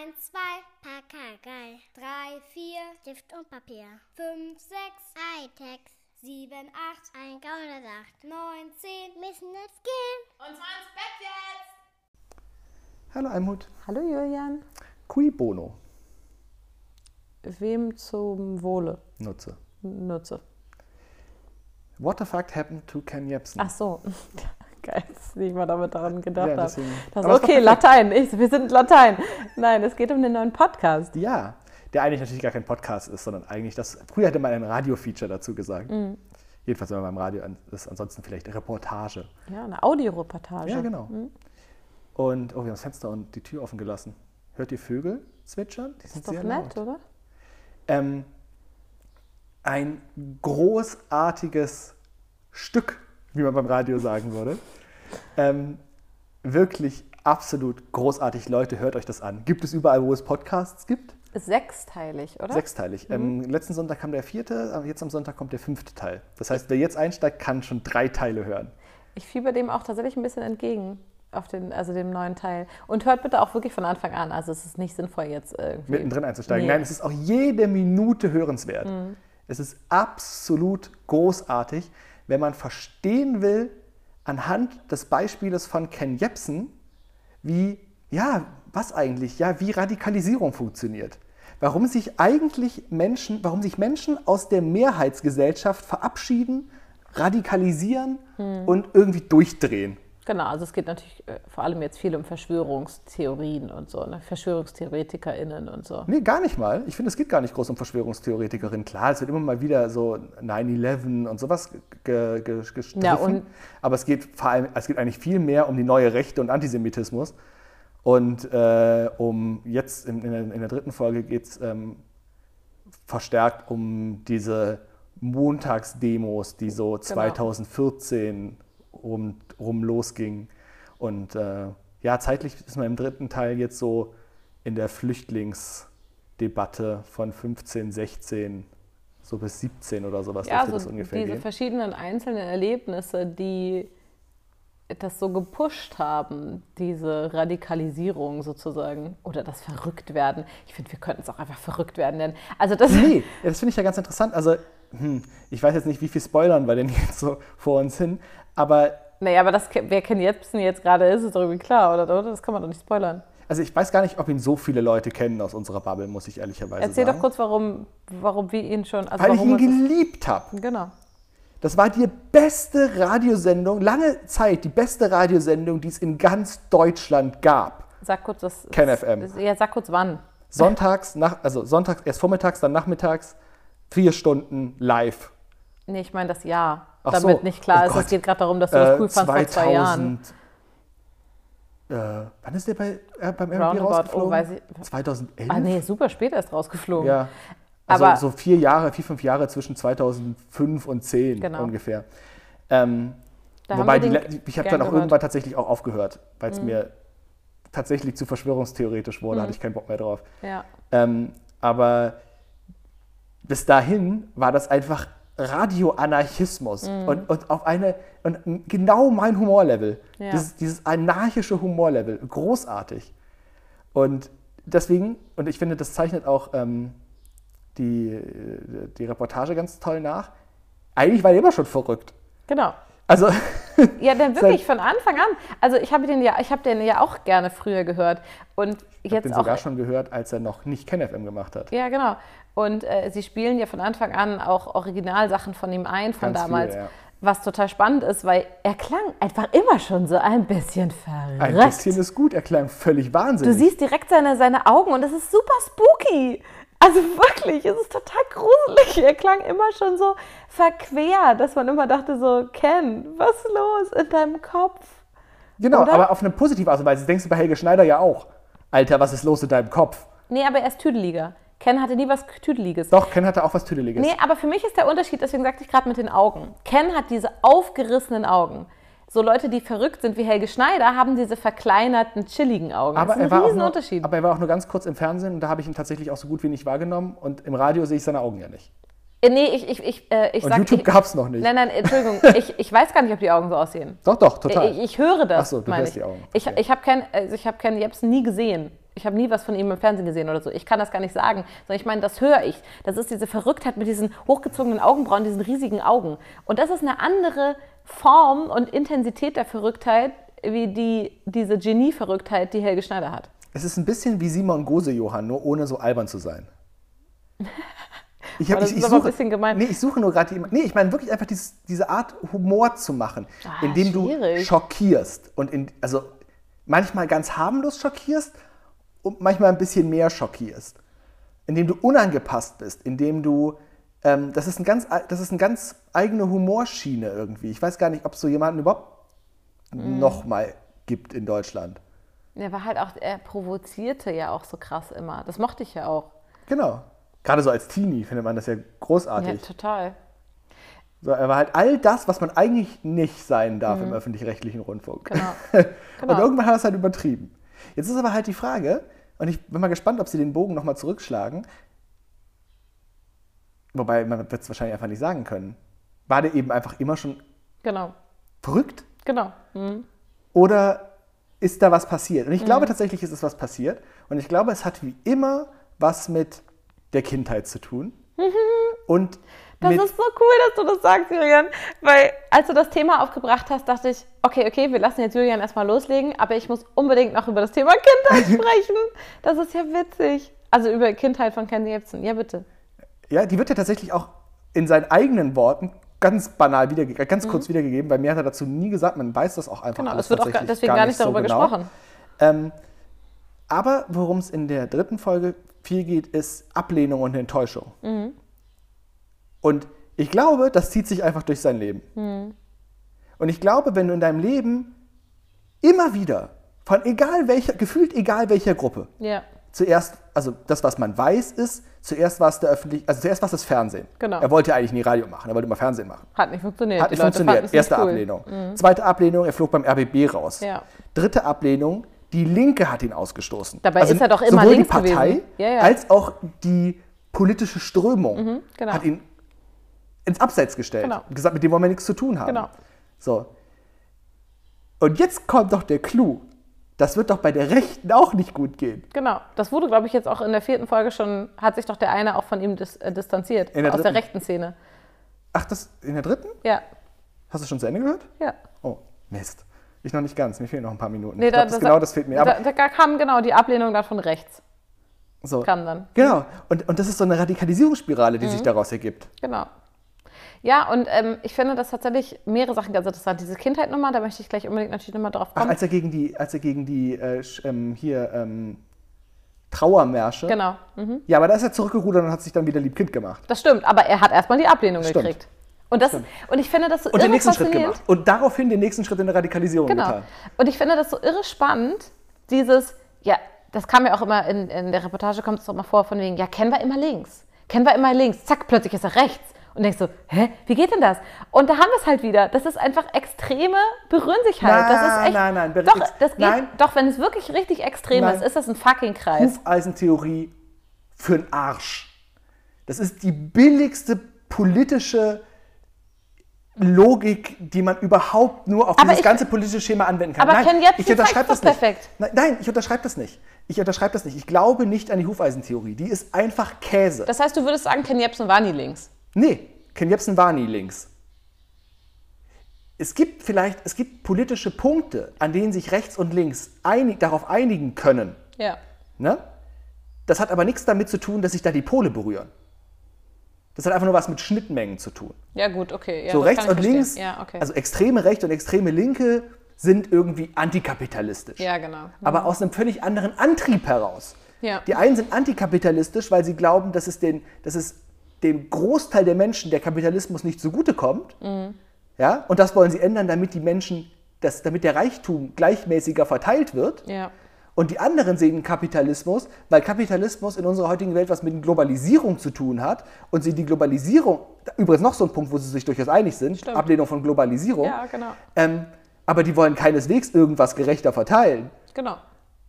1, 2, Pakagei. 3, 4, Stift und Papier. 5, 6, Hightech. 7, 8, ein Gaunersacht. 9, 10, müssen jetzt gehen. Und zwar ins Bett jetzt! Hallo Almut. Hallo Julian. Cui bono. Wem zum Wohle Nutze. nutze? What the fuck happened to Ken Jebsen? Ach so. Geil, dass ich mal damit daran gedacht Ja, habe. Das doch okay. Latein. Ich, wir sind Latein. Nein, es geht um den neuen Podcast. Ja, der eigentlich natürlich gar kein Podcast ist, sondern eigentlich das. Früher hätte man ein Radio-Feature dazu gesagt. Mhm. Jedenfalls, wenn man beim Radio ist, ansonsten vielleicht Reportage. Ja, eine Audioreportage. Ja, genau. Und, oh, wir haben das Fenster und die Tür offen gelassen. Hört ihr Vögel zwitschern? Die Das sind ist doch sehr nett, laut. oder? Ähm, ein großartiges Stück, wie man beim Radio sagen würde. Ähm, wirklich absolut großartig. Leute, hört euch das an. Gibt es überall, wo es Podcasts gibt? Sechsteilig, oder? Sechsteilig. Ähm, letzten Sonntag kam der vierte, jetzt am Sonntag kommt der fünfte Teil. Das heißt, wer jetzt einsteigt, kann schon drei Teile hören. Ich fieber dem auch tatsächlich ein bisschen entgegen. Auf den, also dem neuen Teil. Und hört bitte auch wirklich von Anfang an. Also es ist nicht sinnvoll jetzt irgendwie. mittendrin einzusteigen. Nee. Nein, es ist auch jede Minute hörenswert. Es ist absolut großartig, wenn man verstehen will, anhand des Beispieles von Ken Jebsen, wie, ja, was eigentlich, ja, wie Radikalisierung funktioniert. Warum sich eigentlich Menschen, warum sich Menschen aus der Mehrheitsgesellschaft verabschieden, radikalisieren und irgendwie durchdrehen. Genau, also es geht natürlich äh, vor allem jetzt viel um Verschwörungstheorien und so, ne? VerschwörungstheoretikerInnen und so. Nee, gar nicht mal. Ich finde, es geht gar nicht groß um Verschwörungstheoretikerinnen. Klar, es wird immer mal wieder so 9-11 und sowas ge ge gestriffen. Ja, und- aber es geht vor allem, es geht eigentlich viel mehr um die neue Rechte und Antisemitismus. Und äh, um jetzt in, in, der, in der dritten Folge geht es ähm, verstärkt um diese Montagsdemos, die so 2014 rum, rum losgingen. Und äh, ja, zeitlich ist man im dritten Teil jetzt so in der Flüchtlingsdebatte von 15, 16, so bis 17 oder sowas Ja, dürfte so das ungefähr diese gehen. verschiedenen einzelnen Erlebnisse, die das so gepusht haben, diese Radikalisierung sozusagen oder das Verrücktwerden. Ich finde, wir könnten es auch einfach verrückt werden nennen. Also das Nee, ja, das finde ich ja ganz interessant. Also, hm, ich weiß jetzt nicht, wie viel spoilern wir denn jetzt so vor uns hin, aber Naja, aber das, wer Ken Jebsen jetzt gerade ist, ist doch irgendwie klar, oder? oder? Das kann man doch nicht spoilern. also ich weiß gar nicht, ob ihn so viele Leute kennen aus unserer Bubble, muss ich ehrlicherweise Erzähl sagen. doch kurz, warum, warum wir ihn schon. Also Weil ich ihn geliebt habe. Genau. Das war die beste Radiosendung, lange Zeit die beste Radiosendung, die es in ganz Deutschland gab. Sag kurz das. Ken FM. Ja, sag kurz wann. Sonntags, nach, also sonntags erst vormittags, dann nachmittags, vier Stunden live. Nee, ich meine das Jahr. Ach damit so. nicht klar Oh ist. Gott. Es geht gerade darum, dass du das Äh, cool fandst vor zwei Jahren. Äh, wann ist der bei, äh, beim RB Roundabout, rausgeflogen? oh, weiß ich- 2011? Ah, nee, super spät erst rausgeflogen. Ja. Also Aber- so vier Jahre, vier, fünf Jahre zwischen 2005 und 10 Genau. ungefähr. Ähm, wobei die, ich habe dann auch gehört. Mhm. irgendwann tatsächlich auch aufgehört, weil es mir tatsächlich zu verschwörungstheoretisch wurde, hatte ich keinen Bock mehr drauf. Ja. Ähm, aber bis dahin war das einfach Radioanarchismus und, und auf eine und genau mein Humorlevel. Ja. Dieses, dieses anarchische Humorlevel, großartig. Und deswegen, und ich finde, das zeichnet auch ähm, die, die Reportage ganz toll nach. Eigentlich war er immer schon verrückt. Genau. Also, Ja, dann wirklich von Anfang an. Also ich habe den ja, ich habe den ja auch gerne früher gehört und ich habe jetzt den auch. sogar schon gehört, als er noch nicht KenFM gemacht hat. Ja, genau. Und äh, sie spielen ja von Anfang an auch Originalsachen von ihm ein, von Ganz damals. viele, ja. Was total spannend ist, weil er klang einfach immer schon so ein bisschen verrückt. Ein bisschen ist gut, er klang völlig Du wahnsinnig. siehst direkt seine, seine Augen und es ist super spooky. Also wirklich, es ist total gruselig. Er klang immer schon so verquer, dass man immer dachte so, Ken, was ist los in deinem Kopf? Genau, Oder? aber auf eine positive Art und Weise. Das denkst du bei Helge Schneider ja auch. Alter, was ist los in deinem Kopf? Nee, aber er ist Tüdeliger. Ken hatte nie was Tüdeliges. Doch, Ken hatte auch was Tüdeliges. Nee, aber für mich ist der Unterschied, deswegen sagte ich gerade mit den Augen. Ken hat diese aufgerissenen Augen. So Leute, die verrückt sind wie Helge Schneider, haben diese verkleinerten, chilligen Augen. aber, das ist er ein war auch nur, Riesenunterschied. aber er war auch nur ganz kurz im Fernsehen und da habe ich ihn tatsächlich auch so gut wie nicht wahrgenommen. Und im Radio sehe ich seine Augen ja nicht. Äh, Nee, ich, ich, ich, äh, ich Und sag... YouTube ich, gab es noch nicht. Nein, nein, Entschuldigung. ich, ich weiß gar nicht, ob die Augen so aussehen. Doch, doch, total. Ich, ich höre das, Ach so, du hörst ich. die Augen. Ich, Okay. ich habe Ken, also ich hab Ken Jebsen nie gesehen. Ich habe nie was von ihm im Fernsehen gesehen oder so. Ich kann das gar nicht sagen. Sondern ich meine, das höre ich. Das ist diese Verrücktheit mit diesen hochgezogenen Augenbrauen, diesen riesigen Augen. Und das ist eine andere Form und Intensität der Verrücktheit, wie die, diese Genie-Verrücktheit, die Helge Schneider hat. Es ist ein bisschen wie Simon Gose, Johann, nur ohne so albern zu sein. Ich, hab, ich, ist ich suche, bisschen gemein. Nee, ich suche nur gerade die. Nee, ich meine wirklich einfach dieses, diese Art Humor zu machen, Ah, indem du schwierig. schockierst. Und in, also manchmal ganz harmlos schockierst und manchmal ein bisschen mehr schockierst. Indem du unangepasst bist, indem du. Ähm, das, ist ein ganz, das ist eine ganz eigene Humorschiene irgendwie. Ich weiß gar nicht, ob es so jemanden überhaupt Mhm. noch mal gibt in Deutschland. Er war halt auch, er provozierte ja auch so krass immer. Das mochte ich ja auch. Genau. Gerade so als Teenie findet man das ja Ja, großartig. total. So, er war halt all das, was man eigentlich nicht sein darf im öffentlich-rechtlichen Rundfunk. Mhm. Genau. Und Genau. irgendwann hat er es halt übertrieben. Jetzt ist aber halt die Frage, und ich bin mal gespannt, ob sie den Bogen nochmal zurückschlagen. Wobei, man wird es wahrscheinlich einfach nicht sagen können. War der eben einfach immer schon Genau. verrückt? Genau. Mhm. Oder ist da was passiert? Und ich glaube tatsächlich, ist es was passiert. Und ich glaube, es hat wie immer was mit der Kindheit zu tun. Und Das ist so cool, dass du das sagst, Julian. Weil als du das Thema aufgebracht hast, dachte ich, okay, okay, wir lassen jetzt Julian erstmal loslegen, aber ich muss unbedingt noch über das Thema Kindheit sprechen. Das ist ja witzig. Also über Kindheit von Ken Jebsen. Ja, bitte. Ja, die wird ja tatsächlich auch in seinen eigenen Worten ganz banal wiedergegeben, ganz kurz wiedergegeben, weil mir hat er dazu nie gesagt, man weiß das auch einfach Genau, es wird auch gar, deswegen gar nicht so darüber genau. gesprochen. Ähm, aber worum es in der dritten Folge viel geht, ist Ablehnung und Enttäuschung. Mhm. Und ich glaube, das zieht sich einfach durch sein Leben. Mhm. Und ich glaube, wenn du in deinem Leben immer wieder, von egal welcher, gefühlt egal welcher Gruppe, Ja. zuerst, also das, was man weiß, ist, zuerst war es der öffentlich, also zuerst war es das Fernsehen. Genau. Er wollte ja eigentlich nie Radio machen, er wollte immer Fernsehen machen. Hat nicht funktioniert. Hat nicht Leute funktioniert. Erste cool. Ablehnung. Zweite Ablehnung, er flog beim RBB raus. Ja. Dritte Ablehnung, die Linke hat ihn ausgestoßen. Also Dabei ist er doch immer sowohl links die Partei gewesen. Ja, als auch die politische Strömung genau. hat ihn ins Abseits gestellt. Genau. Und gesagt, mit dem wollen wir nichts zu tun haben. Genau. So. Und jetzt kommt doch der Clou. Das wird doch bei der Rechten auch nicht gut gehen. Genau. Das wurde, glaube ich, jetzt auch in der vierten Folge schon, hat sich doch der eine auch von ihm dis, äh, distanziert. Der aus der rechten Szene. Ach, das in der dritten? Ja. Hast du schon zu Ende gehört? Ja. Oh, Mist. Ich noch nicht ganz. Mir fehlen noch ein paar Minuten. Nee, ich glaube, das, genau das fehlt mir. Aber Da, da kam genau die Ablehnung dann von rechts. so. Kam dann. Genau. Und, und das ist so eine Radikalisierungsspirale, die Mhm. sich daraus ergibt. Genau. Ja, und ähm, ich finde das tatsächlich mehrere Sachen ganz interessant. Diese Kindheitnummer, da möchte ich gleich unbedingt natürlich nochmal drauf Ach, kommen. als er gegen die, als er gegen die äh, ähm, hier ähm, Trauermärsche. genau. Mhm. Ja, aber da ist er zurückgerudert und hat sich dann wieder liebkind gemacht. Das stimmt, aber er hat erstmal die Ablehnung Stimmt. gekriegt. Und, das, und ich finde das so Und irre den nächsten Schritt gemacht. Und daraufhin den nächsten Schritt in der Radikalisierung Genau. getan. Und ich finde das so irre spannend, dieses, ja, das kam ja auch immer in, in der Reportage, kommt es auch mal vor, von wegen, ja, kennen wir immer links. Kennen wir immer links. Zack, plötzlich ist er rechts. Und denkst so, hä, wie geht denn das? Und da haben wir es halt wieder. Das ist einfach extreme, berühren sich halt. das ist Nein, echt, nein, nein, Doch, das geht, nein. doch, wenn es wirklich richtig extrem Nein. ist, ist das ein fucking Kreis. Hufeisentheorie für den Arsch. Das ist die billigste politische Logik, die man überhaupt nur auf Aber dieses ich- ganze politische Schema anwenden kann. Aber nein, Ken Jebsen ich unterschreibe das nicht. perfekt. Nein, nein, ich unterschreibe das nicht. Ich unterschreibe das nicht. Ich glaube nicht an die Hufeisentheorie. Die ist einfach Käse. Das heißt, du würdest sagen, Ken Jebsen war nie links. Nee, Ken Jebsen war nie links. Es gibt vielleicht, es gibt politische Punkte, an denen sich rechts und links einig, darauf einigen können. Ja. Ne? Das hat aber nichts damit zu tun, dass sich da die Pole berühren. Das hat einfach nur was mit Schnittmengen zu tun. Ja, gut, okay. Ja, so rechts und verstehen. links, Ja, okay. also extreme Rechte und extreme Linke sind irgendwie antikapitalistisch. ja, genau. Aber aus einem völlig anderen Antrieb heraus. Ja. Die einen sind antikapitalistisch, weil sie glauben, dass es, den, dass es dem Großteil der Menschen der Kapitalismus nicht zugutekommt. Mhm. Ja? Und das wollen sie ändern, damit die Menschen, dass, damit der Reichtum gleichmäßiger verteilt wird. Ja. Und die anderen sehen Kapitalismus, weil Kapitalismus in unserer heutigen Welt was mit Globalisierung zu tun hat und sie die Globalisierung, übrigens noch so ein Punkt, wo sie sich durchaus einig sind, Stimmt. Ablehnung von Globalisierung, Ja, genau. ähm, aber die wollen keineswegs irgendwas gerechter verteilen. Genau.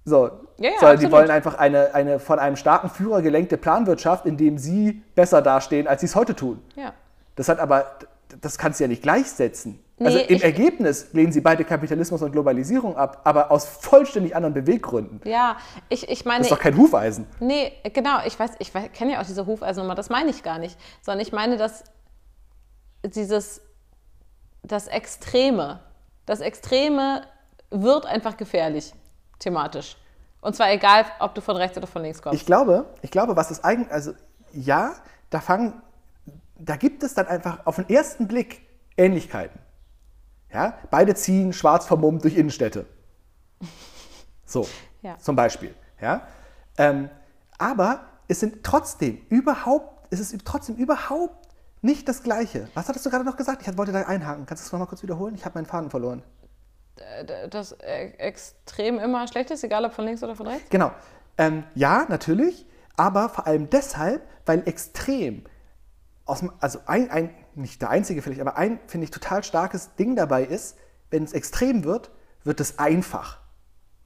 So, Ja, ja, sondern die wollen einfach eine, eine von einem starken Führer gelenkte Planwirtschaft, in dem sie besser dastehen, als sie es heute tun. Ja. Das hat aber, das kannst du ja nicht gleichsetzen. also Nee, im ich- Ergebnis lehnen sie beide Kapitalismus und Globalisierung ab, aber aus vollständig anderen Beweggründen. Ja, ich, ich meine. Das ist doch kein Hufeisen. Nee, genau, ich weiß, ich kenne ja auch diese Hufeisennummer, das meine ich gar nicht. Sondern ich meine, dass dieses, das Extreme, das Extreme wird einfach gefährlich, thematisch. Und zwar egal, ob du von rechts oder von links kommst. Ich glaube, ich glaube, was das eigentlich, also ja, da fangen, da gibt es dann einfach auf den ersten Blick Ähnlichkeiten. Ja, beide ziehen schwarz vermummt durch Innenstädte. So, Ja. zum Beispiel. Ja, ähm, aber es sind trotzdem überhaupt, es ist trotzdem überhaupt nicht das Gleiche. Was hattest du gerade noch gesagt? Ich wollte da einhaken. Kannst du das nochmal kurz wiederholen? Ich habe meinen Faden verloren. Das äh, Extrem immer schlecht ist, egal ob von links oder von rechts? Genau. Ähm, ja, natürlich, aber vor allem deshalb, weil extrem, aus, also ein, ein, nicht der einzige vielleicht, aber ein, finde ich, total starkes Ding dabei ist, wenn es extrem wird, wird es einfach.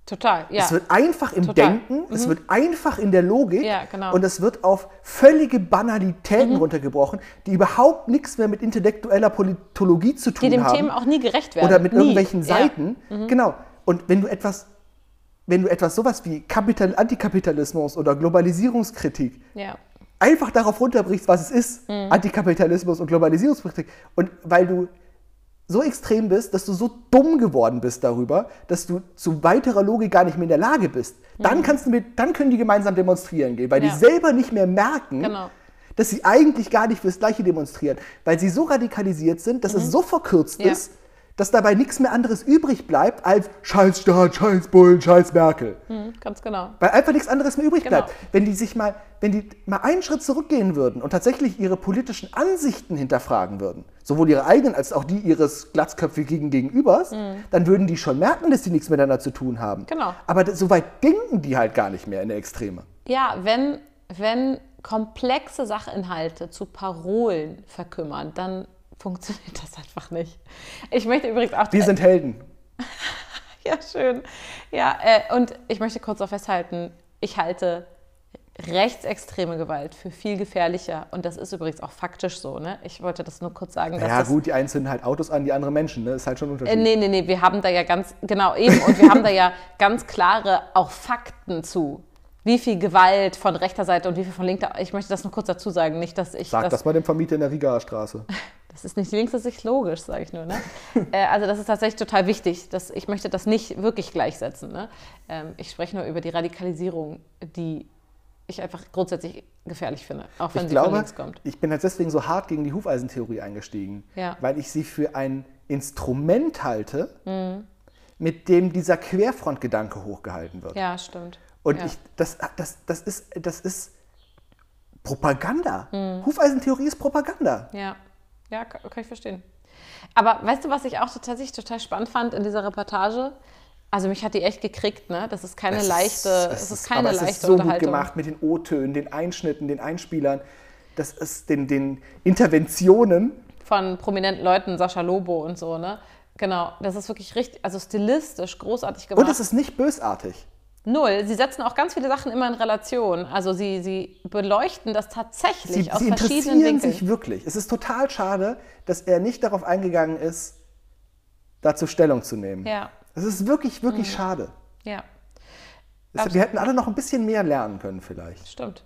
Total, ja. Es wird einfach im Total. Mhm. Denken, es wird einfach in der Logik Ja, genau. Mhm. und es wird auf völlige Banalitäten runtergebrochen, die überhaupt nichts mehr mit intellektueller Politologie zu tun die dem haben Themen auch nie gerecht werden. oder mit nie. irgendwelchen Ja. Mhm. Seiten. Genau. Und wenn du etwas, wenn du etwas sowas wie Kapital Antikapitalismus oder Globalisierungskritik Ja. einfach darauf runterbrichst, was es ist, Mhm. Antikapitalismus und Globalisierungskritik, und weil du so extrem bist, dass du so dumm geworden bist darüber, dass du zu weiterer Logik gar nicht mehr in der Lage bist, dann kannst du mit, dann können die gemeinsam demonstrieren gehen, weil Mhm. Ja. die selber nicht mehr merken, Genau. dass sie eigentlich gar nicht fürs Gleiche demonstrieren, weil sie so radikalisiert sind, dass es so verkürzt Mhm. Ja. ist, dass dabei nichts mehr anderes übrig bleibt als Scheiß Staat, Scheiß Bullen, Scheiß Merkel. Mhm, ganz genau. Weil einfach nichts anderes mehr übrig Genau. bleibt. Wenn die sich mal, wenn die mal einen Schritt zurückgehen würden und tatsächlich ihre politischen Ansichten hinterfragen würden, sowohl ihre eigenen als auch die ihres glatzköpfigen Gegenübers, dann würden die schon merken, dass die nichts miteinander zu tun haben. Mhm. Genau. Aber so weit denken die halt gar nicht mehr in der Extreme. Ja, wenn, wenn komplexe Sachinhalte zu Parolen verkümmern, dann funktioniert das einfach nicht. Ich möchte übrigens auch. Wir sind Helden. ja, schön. Ja, äh, und ich möchte kurz auch festhalten, ich halte rechtsextreme Gewalt für viel gefährlicher. Und das ist übrigens auch faktisch so. Ne? Ich wollte das nur kurz sagen. dass Ja gut, die einen zünden halt Autos an, die anderen Menschen. Ne? Ist halt schon ein Äh, Unterschied. nee, nee, nee, wir haben da ja ganz, genau eben, und wir haben da ja ganz klare auch Fakten zu. Wie viel Gewalt von rechter Seite und wie viel von linker. Ich möchte das nur kurz dazu sagen, nicht, dass ich Sag das das mal dem Vermieter in der Rigaer Straße. Das ist nicht links, das ist logisch, sage ich nur. Ne? äh, also das ist tatsächlich total wichtig. Dass, ich möchte das nicht wirklich gleichsetzen. Ne? Ähm, ich spreche nur über die Radikalisierung, die ich einfach grundsätzlich gefährlich finde, auch wenn Ich sie von glaube, links kommt. ich bin halt deswegen so hart gegen die Hufeisentheorie eingestiegen, Ja. weil ich sie für ein Instrument halte, Mhm. mit dem dieser Querfrontgedanke hochgehalten wird. Ja, stimmt. Und ja. ich, das, das, das, ist, das ist Propaganda. Mhm. Hufeisentheorie ist Propaganda. Ja, ja, kann, kann ich verstehen. Aber weißt du, was ich auch tatsächlich total spannend fand in dieser Reportage? Also mich hat die echt gekriegt, ne? Das ist keine Es leichte, es es ist keine aber leichte es ist so gut gemacht mit den O-Tönen, den Einschnitten, den Einspielern. Das ist den, den Interventionen. von prominenten Leuten, Sascha Lobo und so, ne? Genau, das ist wirklich richtig, also stilistisch großartig gemacht. Und es ist nicht bösartig. Null. Sie setzen auch ganz viele Sachen immer in Relation. Also sie, sie beleuchten das tatsächlich Sie, aus sie verschiedenen interessieren Winkeln. sich wirklich. Es ist total schade, dass er nicht darauf eingegangen ist, dazu Stellung zu nehmen. Ja, Es ist wirklich, Mhm. wirklich schade. ja, Es, wir hätten alle noch ein bisschen mehr lernen können vielleicht. stimmt.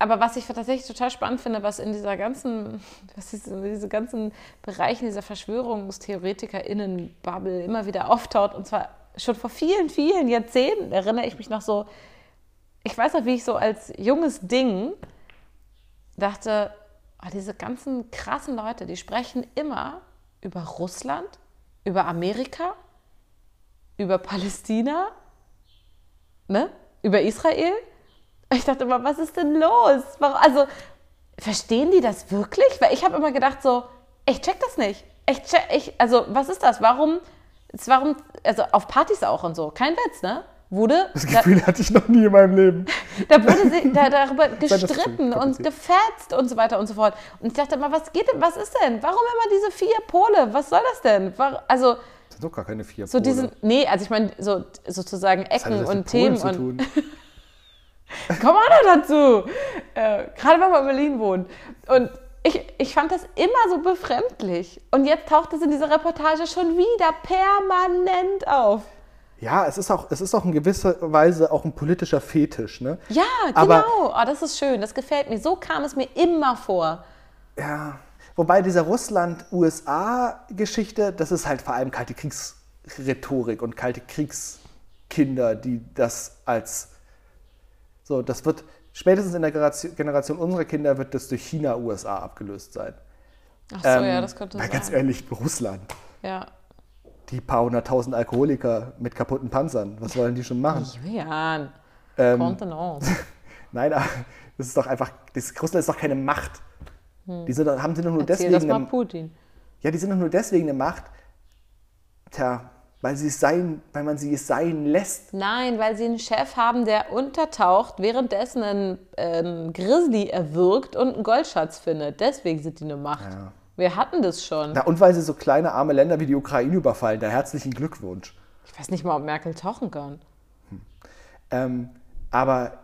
Aber was ich tatsächlich total spannend finde, was in dieser ganzen, was in diese ganzen Bereichen dieser VerschwörungstheoretikerInnen-Bubble immer wieder auftaucht, und zwar schon vor vielen, vielen Jahrzehnten, erinnere ich mich noch so, ich weiß noch, wie ich so als junges Ding dachte, oh, diese ganzen krassen Leute, die sprechen immer über Russland, über Amerika, über Palästina, ne? über Israel. Ich dachte immer, was ist denn los? Warum, also, verstehen die das wirklich? Weil ich habe immer gedacht so, ich check das nicht. Ich check, ich, also, was ist das? Warum, warum, also auf Partys auch und so, kein Witz, ne? Wurde, Das da, Gefühl hatte ich noch nie in meinem Leben. da wurde sie, da, darüber gestritten und gefetzt und so weiter und so fort. Und ich dachte immer, was geht denn, was ist denn? Warum immer diese vier Pole? Was soll das denn? War- Also, Das sind doch gar keine vier so Pole. diesen, nee, also ich meine, so, sozusagen Ecken und Themen und? Komm auch noch dazu. Äh, gerade wenn man in Berlin wohnt. Und ich, ich fand das immer so befremdlich. Und jetzt taucht es in dieser Reportage schon wieder permanent auf. Ja, es ist auch, es ist auch in gewisser Weise auch ein politischer Fetisch, ne? Ja, genau. Aber- oh, das ist schön, das gefällt mir. So kam es mir immer vor. Ja. Wobei diese Russland-USA-Geschichte, das ist halt vor allem kalte Kriegsrhetorik und kalte Kriegskinder, die das als so, das wird spätestens in der Generation, unserer Kinder wird das durch China, USA abgelöst sein. Ach so, ja, das könnte sein. ganz ehrlich, Russland. Ja. Die paar hunderttausend Alkoholiker mit kaputten Panzern, was wollen die schon machen? Julian, Ähm, Contenance. Nein, das ist doch einfach, das, Russland ist doch keine Macht. Die sind, haben sie doch nur Hm. Erzähl das deswegen mal eine, Putin. Ja, die sind doch nur deswegen eine Macht, tja, weil, sie es sein, weil man sie es sein lässt. Nein, weil sie einen Chef haben, der untertaucht, währenddessen einen, einen Grizzly erwürgt und einen Goldschatz findet. Deswegen sind die eine Macht. Wir hatten das schon. Na, und weil sie so kleine arme Länder wie die Ukraine überfallen. Da herzlichen Glückwunsch. Ich weiß nicht mal, ob Merkel tauchen kann. Ähm, aber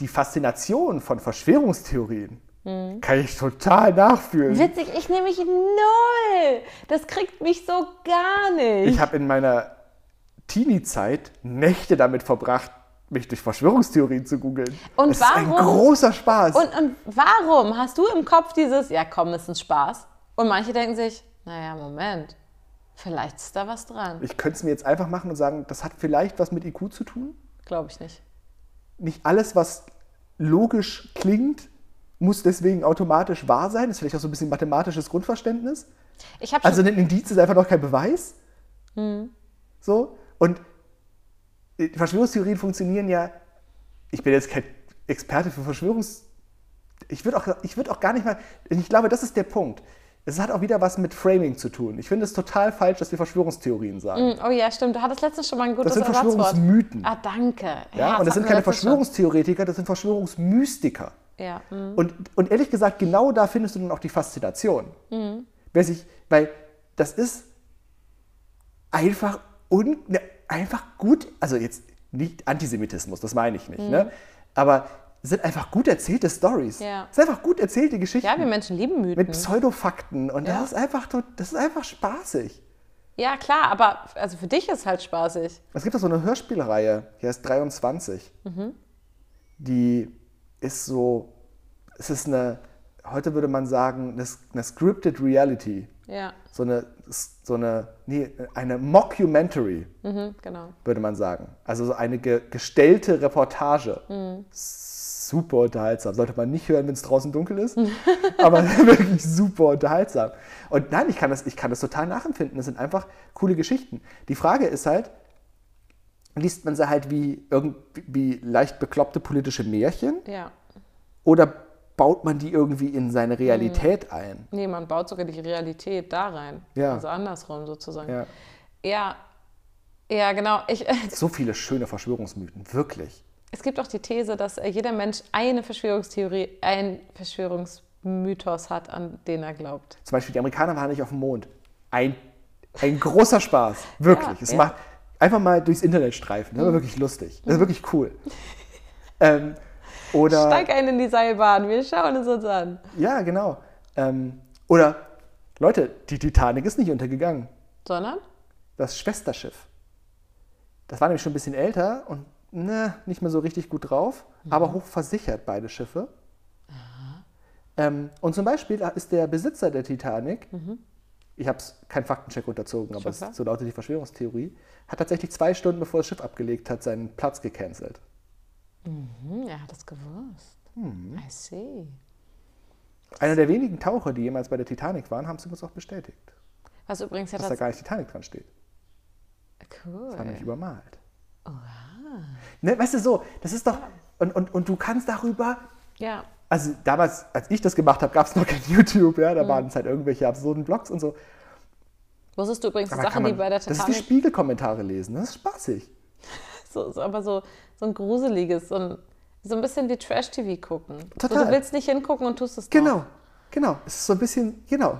die Faszination von Verschwörungstheorien Mhm. kann ich total nachfühlen. Witzig, ich nehme mich null. Das kriegt mich so gar nicht. Ich habe in meiner Teenie-Zeit Nächte damit verbracht, mich durch Verschwörungstheorien zu googeln. Und es ist ein warum? großer Spaß. Und, und warum hast du im Kopf dieses, ja komm, ist ein Spaß? Und manche denken sich, naja, Moment, vielleicht ist da was dran. ich könnte es mir jetzt einfach machen und sagen, das hat vielleicht was mit IQ zu tun. Glaube ich nicht. Nicht alles, was logisch klingt, muss deswegen automatisch wahr sein. Das ist vielleicht auch so ein bisschen mathematisches Grundverständnis. Also ein Indiz ist einfach noch kein Beweis. Mhm. So. Und äh, Verschwörungstheorien funktionieren ja. Ich bin jetzt kein Experte für Verschwörungs. Ich würde auch, ich würd auch gar nicht mal. Ich glaube, das ist der Punkt. Es hat auch wieder was mit Framing zu tun. Ich finde es total falsch, dass wir Verschwörungstheorien sagen. Oh ja, stimmt. Du hattest letztens schon mal ein gutes Das sind Ersatzwort. Verschwörungsmyten. Ah, danke. Ja, und das sind keine. Verschwörungstheoretiker, das sind Verschwörungsmystiker. Ja, mm. Und, und ehrlich gesagt, genau da findest du dann auch die Faszination. Mhm. Wer sich, weil das ist einfach, un, ne, einfach gut, also jetzt nicht Antisemitismus, das meine ich nicht, ne? aber es sind einfach gut erzählte Stories. Mhm. Ja. Es sind einfach gut erzählte Geschichten ja, wir Menschen lieben Mythen. mit Pseudofakten und Ja. das, ist einfach, das ist einfach spaßig. Ja, klar, aber also für dich ist halt spaßig. Es gibt auch so eine Hörspielreihe, die heißt 23. Mhm. Die ist so, es ist eine, heute würde man sagen, eine, eine scripted reality. Ja, So eine, so eine, nee, eine Mockumentary, mhm, genau. würde man sagen. Also so eine ge gestellte Reportage. Super unterhaltsam. Sollte man nicht hören, wenn es draußen dunkel ist, aber wirklich super unterhaltsam. Und nein, ich kann, das, ich kann das total nachempfinden. Das sind einfach coole Geschichten. Die Frage ist halt, liest man sie halt wie irgendwie leicht bekloppte politische Märchen Ja. oder baut man die irgendwie in seine Realität ein? Nee, man baut sogar die Realität da rein. Ja. Also andersrum sozusagen. Ja. Ja, ja genau. Ich, So viele schöne Verschwörungsmythen, wirklich. es gibt auch die These, dass äh, jeder Mensch eine Verschwörungstheorie, ein Verschwörungsmythos hat, an den er glaubt. Zum Beispiel, die Amerikaner waren nicht auf dem Mond. Ein, ein großer Spaß, wirklich. Ja, es ja. macht einfach mal durchs Internet streifen. Das war wirklich lustig. Das ist wirklich cool. ähm, oder, Steig ein in die Seilbahn, wir schauen es uns an. ja, genau. Ähm, oder, Leute, die Titanic ist nicht untergegangen. Sondern? Das Schwesterschiff. Das war nämlich schon ein bisschen älter und ne, nicht mehr so richtig gut drauf, aber hoch versichert, beide Schiffe. Ähm, und zum Beispiel ist der Besitzer der Titanic, ich habe keinen Faktencheck unterzogen, aber es, so lautet die Verschwörungstheorie, hat tatsächlich zwei Stunden bevor das Schiff abgelegt hat, seinen Platz gecancelt. Hm, er hat es gewusst. Hm. I see. Einer der wenigen Taucher, die jemals bei der Titanic waren, haben es übrigens auch bestätigt, Was übrigens ja dass da gar nicht Titanic dran steht. Cool. Das war nämlich übermalt. Ne, weißt du so, das ist doch, und, und, und du kannst darüber Ja, also damals, als ich das gemacht habe, gab es noch kein YouTube, ja, Mhm. da waren es halt irgendwelche absurden Blogs und so. wusstest du übrigens die Aber Sache, kann die man, bei der das ist wie Titanic Spiegelkommentare lesen, das ist spaßig. so, so, aber so, so ein gruseliges, so ein, so ein bisschen wie Trash-TV gucken. So, Total. du willst nicht hingucken und tust es doch. Genau, genau. Es ist so ein bisschen, genau.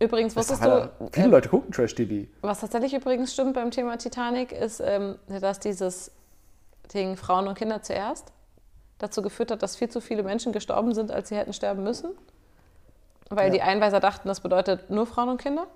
Übrigens, wusstest du, viele äh, Leute gucken Trash-TV. was tatsächlich übrigens stimmt beim Thema Titanic, ist, ähm, dass dieses Ding Frauen und Kinder zuerst dazu geführt hat, dass viel zu viele Menschen gestorben sind, als sie hätten sterben müssen. weil Ja. die Einweiser dachten, das bedeutet nur Frauen und Kinder.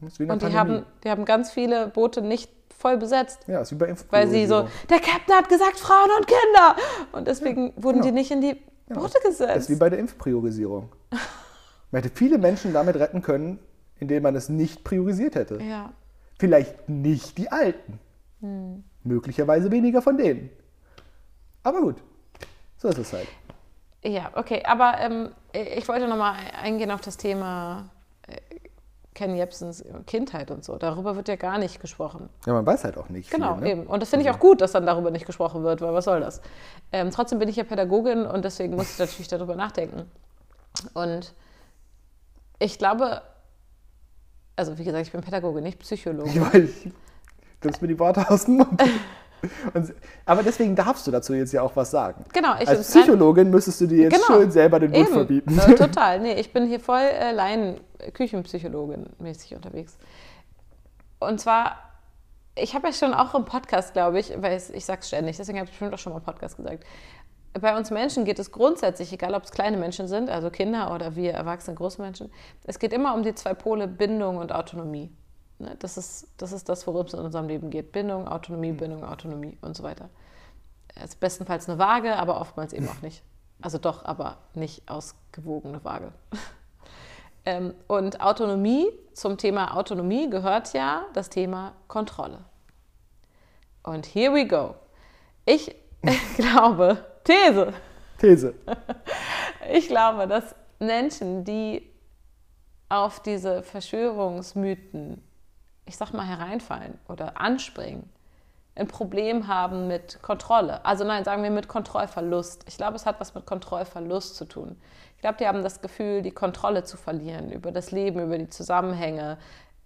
Und die Pandemie. haben, die haben ganz viele Boote nicht voll besetzt. ja, ist wie bei Weil sie so, der Captain hat gesagt Frauen und Kinder. Und deswegen wurden genau. die nicht in die Boote Das ist gesetzt. wie bei der Impfpriorisierung. Man hätte viele Menschen damit retten können, indem man es nicht priorisiert hätte. Ja. Vielleicht nicht die Alten. Hm. Möglicherweise weniger von denen. Aber gut, so ist es halt. Ja, okay, aber ähm, ich wollte nochmal eingehen auf das Thema äh, Ken Jebsens Kindheit und so. Darüber wird ja gar nicht gesprochen. Ja, man weiß halt auch nicht. Genau, viel, ne? eben. Und das finde ich auch gut, dass dann darüber nicht gesprochen wird, weil was soll das? Ähm, trotzdem bin ich ja Pädagogin und deswegen muss ich natürlich darüber nachdenken. Und ich glaube, also wie gesagt, ich bin Pädagogin, nicht Psychologin. Ich weiß, du nimmst mir die Worte aus dem Mund. Und, aber deswegen darfst du dazu jetzt ja auch was sagen. Genau, ich Als Psychologin müsstest du dir jetzt Genau. schön selber den Mund Eben, verbieten. äh, total. Nee, ich bin hier voll äh, Laien, Küchenpsychologin mäßig unterwegs. Und zwar, ich habe ja schon auch im Podcast, glaube ich, weil ich sage es ständig, deswegen habe ich bestimmt auch schon mal im Podcast gesagt. Bei uns Menschen geht es grundsätzlich, egal ob es kleine Menschen sind, also Kinder oder wir erwachsene große Menschen, es geht immer um die zwei Pole Bindung und Autonomie. Ne, Das ist, das ist das, worum es in unserem Leben geht. Bindung, Autonomie, Bindung, Autonomie und so weiter. Es ist bestenfalls eine Waage, aber oftmals eben auch nicht. Also doch, aber nicht ausgewogene Waage. Ähm, und Autonomie, zum Thema Autonomie gehört ja das Thema Kontrolle. Und here we go. Ich glaube, These, These. ich glaube, dass Menschen, die auf diese Verschwörungsmythen, ich sag mal, hereinfallen oder anspringen, ein Problem haben mit Kontrolle. Also nein, sagen wir mit Kontrollverlust. Ich glaube, es hat was mit Kontrollverlust zu tun. Ich glaube, die haben das Gefühl, die Kontrolle zu verlieren über das Leben, über die Zusammenhänge,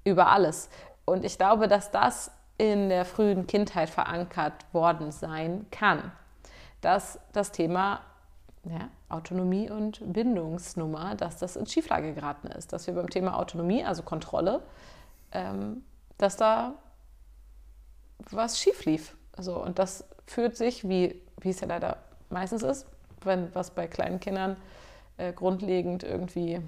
über alles. Und ich glaube, dass das in der frühen Kindheit verankert worden sein kann. Dass das Thema ja, Autonomie und Bindungsnummer, dass das in Schieflage geraten ist. Dass wir beim Thema Autonomie, also Kontrolle, ähm, dass da was schief lief. Also, und das führt sich, wie, wie es ja leider meistens ist, wenn was bei kleinen Kindern äh, grundlegend irgendwie,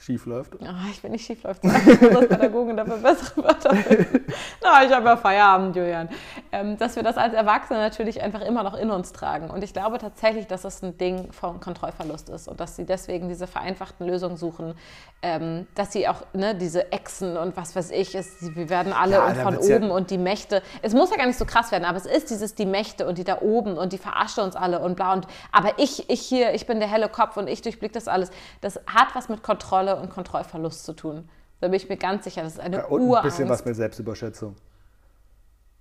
Schief läuft. ah, ich will nicht schief läuft, als Pädagogin dafür bessere Wörter finden. Na, ich habe ja Feierabend, Julian. Ähm, dass wir das als Erwachsene natürlich einfach immer noch in uns tragen. Und ich glaube tatsächlich, dass das ein Ding von Kontrollverlust ist und dass sie deswegen diese vereinfachten Lösungen suchen, ähm, dass sie auch ne, diese Echsen und was weiß ich, es, wir werden alle Ja, von wird's ja- oben und die Mächte. Es muss ja gar nicht so krass werden, aber es ist dieses die Mächte und die da oben und die verarschen uns alle und bla und aber ich, ich hier, ich bin der helle Kopf und ich durchblick das alles. Das hat was mit Kontrolle und Kontrollverlust zu tun. Da bin ich mir ganz sicher, das ist eine Ja, und ein Urangst. bisschen was mit Selbstüberschätzung.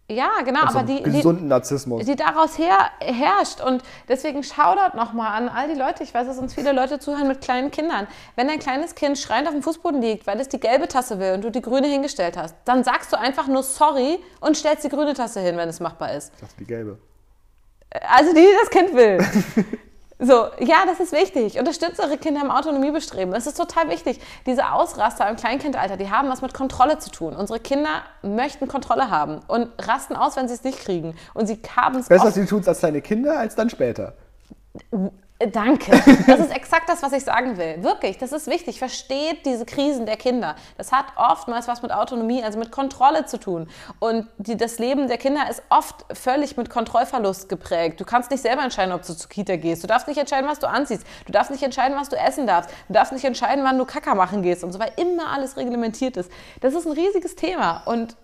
Ja, genau, Also aber die, die, gesunden Narzissmus. die daraus her, herrscht. Und deswegen schaudert nochmal an all die Leute. Ich weiß, dass uns viele Leute zuhören mit kleinen Kindern. Wenn dein kleines Kind schreiend auf dem Fußboden liegt, weil es die gelbe Tasse will und du die grüne hingestellt hast, dann sagst du einfach nur sorry und stellst die grüne Tasse hin, wenn es machbar ist. Ich dachte, die gelbe. Also die, die das Kind will. So, ja, das ist wichtig. Unterstützt eure Kinder im Autonomiebestreben. Das ist total wichtig. Diese Ausraster im Kleinkindalter, die haben was mit Kontrolle zu tun. Unsere Kinder möchten Kontrolle haben und rasten aus, wenn sie es nicht kriegen. Und sie haben es Besser, sie tun es als kleine Kinder, als dann später. Danke. Das ist exakt das, was ich sagen will. Wirklich, das ist wichtig. Versteht diese Krisen der Kinder. Das hat oftmals was mit Autonomie, also mit Kontrolle zu tun. Und die, das Leben der Kinder ist oft völlig mit Kontrollverlust geprägt. Du kannst nicht selber entscheiden, ob du zur Kita gehst. Du darfst nicht entscheiden, was du anziehst. Du darfst nicht entscheiden, was du essen darfst. Du darfst nicht entscheiden, wann du Kacker machen gehst und so, weil immer alles reglementiert ist. Das ist ein riesiges Thema. Und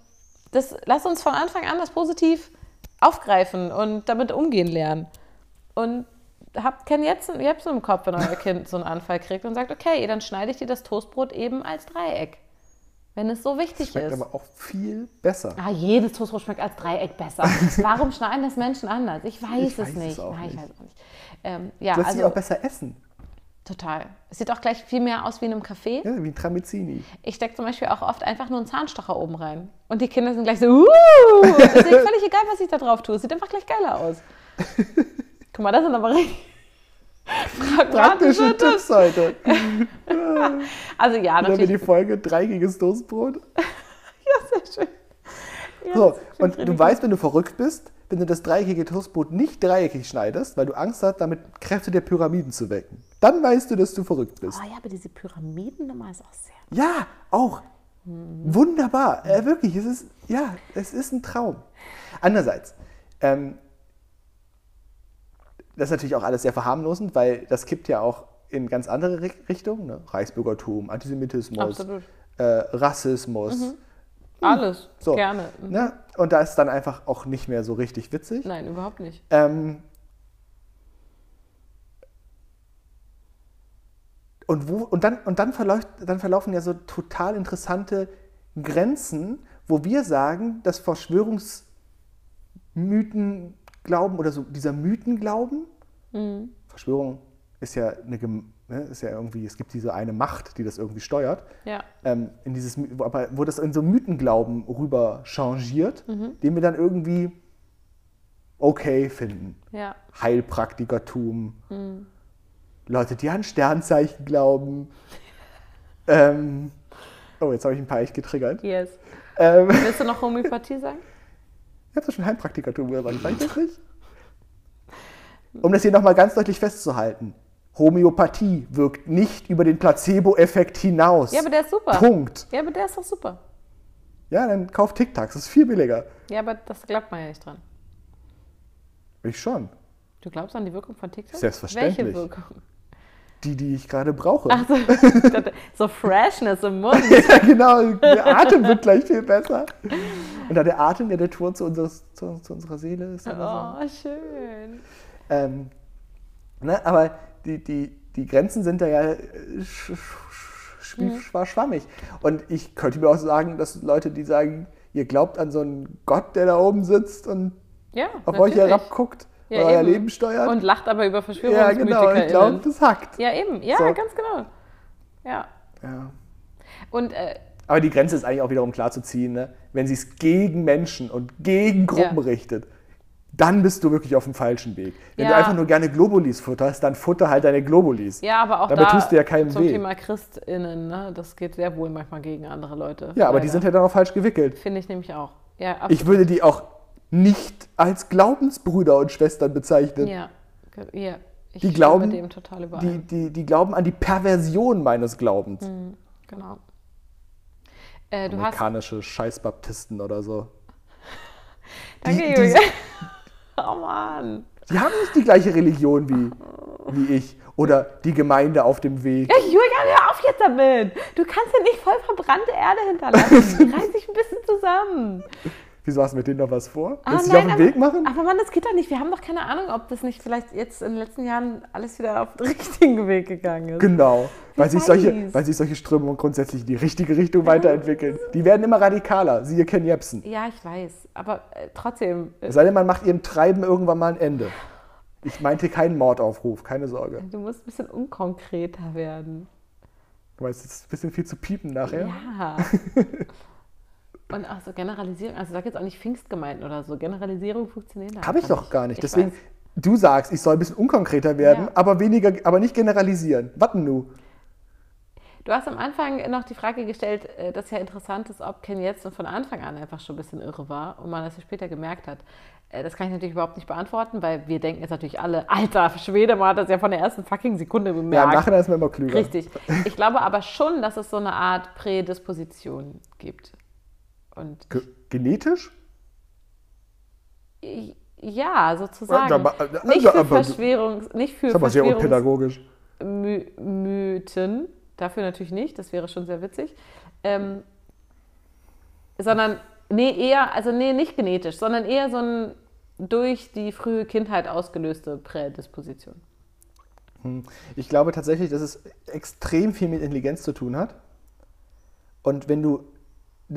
das lass uns von Anfang an das positiv aufgreifen und damit umgehen lernen. Und habt kein Jepsen, Jepsen im Kopf, wenn euer Kind so einen Anfall kriegt und sagt, okay, dann schneide ich dir das Toastbrot eben als Dreieck. Wenn es so wichtig Schmeckt ist. aber auch viel besser. Ah, jedes Toastbrot schmeckt als Dreieck besser. Warum schneiden das Menschen anders? Ich weiß, Ich es weiß es nicht. auch Nein, ich weiß es auch nicht. Ähm, ja, Du lässt sie also auch besser essen. total. Es sieht auch gleich viel mehr aus wie in einem Café. Ja, wie ein Tramezzini. Ich stecke zum Beispiel auch oft einfach nur einen Zahnstocher oben rein. Und die Kinder sind gleich so, uh, es ist völlig egal, was ich da drauf tue. Es sieht einfach gleich geiler aus. Guck mal, das sind aber richtig Praktische Tipps heute. Also ja, Dann haben wir natürlich. die Folge dreigiges Toastbrot. Ja, sehr schön. Ja, So, und du weißt, wenn du verrückt bist, wenn du das dreieckige Toastbrot nicht dreieckig schneidest, weil du Angst hast, damit Kräfte der Pyramiden zu wecken. Dann weißt du, dass du verrückt bist. Oh ja, aber diese Pyramidennummer ist auch sehr. Ja, auch. Wunderbar. Äh, wirklich, es ist, ja, es ist ein Traum. Andererseits, ähm, das ist natürlich auch alles sehr verharmlosend, weil das kippt ja auch in ganz andere Ri- Richtungen. Ne? Reichsbürgertum, Antisemitismus, äh, Rassismus. Alles. So. Gerne. Mhm. Ne? Und da ist dann einfach auch nicht mehr so richtig witzig. Nein, überhaupt nicht. Ähm, und, wo, und, dann, und dann, verläuft, dann verlaufen ja so total interessante Grenzen, wo wir sagen, dass Verschwörungsmythen glauben oder so dieser Mythenglauben, Verschwörung ist ja, eine, ne, ist ja irgendwie, es gibt diese eine Macht, die das irgendwie steuert, Ja. ähm, in dieses, aber wo das in so Mythenglauben rüber changiert, den wir dann irgendwie okay finden. Ja. Heilpraktikertum, Leute, die an Sternzeichen glauben. ähm, oh, jetzt habe ich ein paar echt getriggert. Yes. Ähm, Willst du noch Homöopathie sagen? Ich habe doch schon Heilpraktikertum gesagt, sag ich das nicht? Um das hier nochmal ganz deutlich festzuhalten. Homöopathie wirkt nicht über den Placebo-Effekt hinaus. Ja, aber der ist super. Punkt. Ja, aber der ist doch super. Ja, dann kauf Tic Tacs, das ist viel billiger. Ja, aber das glaubt man ja nicht dran. Ich schon. Du glaubst an die Wirkung von TikTok? Selbstverständlich. Welche Wirkung? Die, die ich gerade brauche. Ach so, so Freshness im Mund. Ja, genau. Der Atem wird gleich viel besser. Und da der Atem ja der Tor zu, unseres, zu, zu unserer Seele ist. Oder so. Oh, schön. Ähm, ne, aber die, die, die Grenzen sind da ja äh, sch, sch, Mhm. schwa- schwammig. Und ich könnte mir auch sagen, dass Leute, die sagen, ihr glaubt an so einen Gott, der da oben sitzt und Ja, auf euch natürlich. herabguckt Ja, euer eben. Leben steuert. Und lacht aber über ja, Verschwörungsmythiker. genau. Und glaubt, das hackt. Ja, eben. Ja, So. ganz genau. Ja. Ja. Und äh, Aber die Grenze ist eigentlich auch wiederum klar zu ziehen, ne? wenn sie es gegen Menschen und gegen Gruppen Ja. richtet. Dann bist du wirklich auf dem falschen Weg. Wenn du Ja. einfach nur gerne Globulis futterst, dann futter halt deine Globulis. ja, aber auch Damit da tust du ja keinem zum weh. Thema ChristInnen, ne? das geht sehr wohl manchmal gegen andere Leute. Ja, aber die sind ja dann auch falsch gewickelt. Finde ich nämlich auch. Ja, absolut. Ich würde die auch nicht als Glaubensbrüder und Schwestern bezeichnen. ja, ja. Ich Die glauben, dem total Die, überein. die, die glauben an die Perversion meines Glaubens. Genau. Äh, du hast. Amerikanische Scheißbaptisten oder so. Danke, die- die- Julia. oh Mann. Die haben nicht die gleiche Religion wie, wie ich. Oder die Gemeinde auf dem Weg. Ja, Julian, hör auf jetzt damit. Du kannst ja nicht voll verbrannte Erde hinterlassen. Reiß dich ein bisschen zusammen. Wieso hast du mit denen noch was vor? Ah, Willst du dich auf den Weg aber- machen? Aber Mann, das geht doch nicht. Wir haben doch keine Ahnung, ob das nicht vielleicht jetzt in den letzten Jahren alles wieder auf den richtigen Weg gegangen ist. Genau. Weil sich, solche, weil sich solche Strömungen grundsätzlich in die richtige Richtung weiterentwickeln. Die werden immer radikaler. Siehe Ken Jebsen. Ja, ich weiß. Aber äh, trotzdem, äh, Es sei denn, man macht ihrem Treiben irgendwann mal ein Ende. Ich meinte keinen Mordaufruf, keine Sorge. du musst ein bisschen unkonkreter werden. Du weißt, es ist ein bisschen viel zu piepen nachher. Ja. Und auch so Generalisierung, also sag jetzt auch nicht Pfingstgemeinden oder so. Generalisierung funktioniert Habe ich doch gar nicht. Ich Deswegen, weiß. du sagst, ich soll ein bisschen unkonkreter werden, Ja. aber weniger, aber nicht generalisieren. Warten nu. Du hast am Anfang noch die Frage gestellt, äh, dass ja interessant ist, ob Ken jetzt von Anfang an einfach schon ein bisschen irre war und man das ja später gemerkt hat. Äh, Das kann ich natürlich überhaupt nicht beantworten, weil wir denken jetzt natürlich alle, alter Schwede, man hat das ja von der ersten fucking Sekunde Ja, im bemerkt. Nachhinein ist man immer klüger. Richtig. Ich glaube aber schon, dass es so eine Art Prädisposition gibt. Und Ge genetisch? ja, sozusagen. Ja, aber- äh, nicht für aber- Verschwörungs, nicht für Das ist aber sehr unpädagogisch. Verschwörungsmythen, dafür natürlich nicht, das wäre schon sehr witzig, ähm, sondern, nee, eher, also nee, nicht genetisch, sondern eher so ein durch die frühe Kindheit ausgelöste Prädisposition. Ich glaube tatsächlich, dass es extrem viel mit Intelligenz zu tun hat. Und wenn du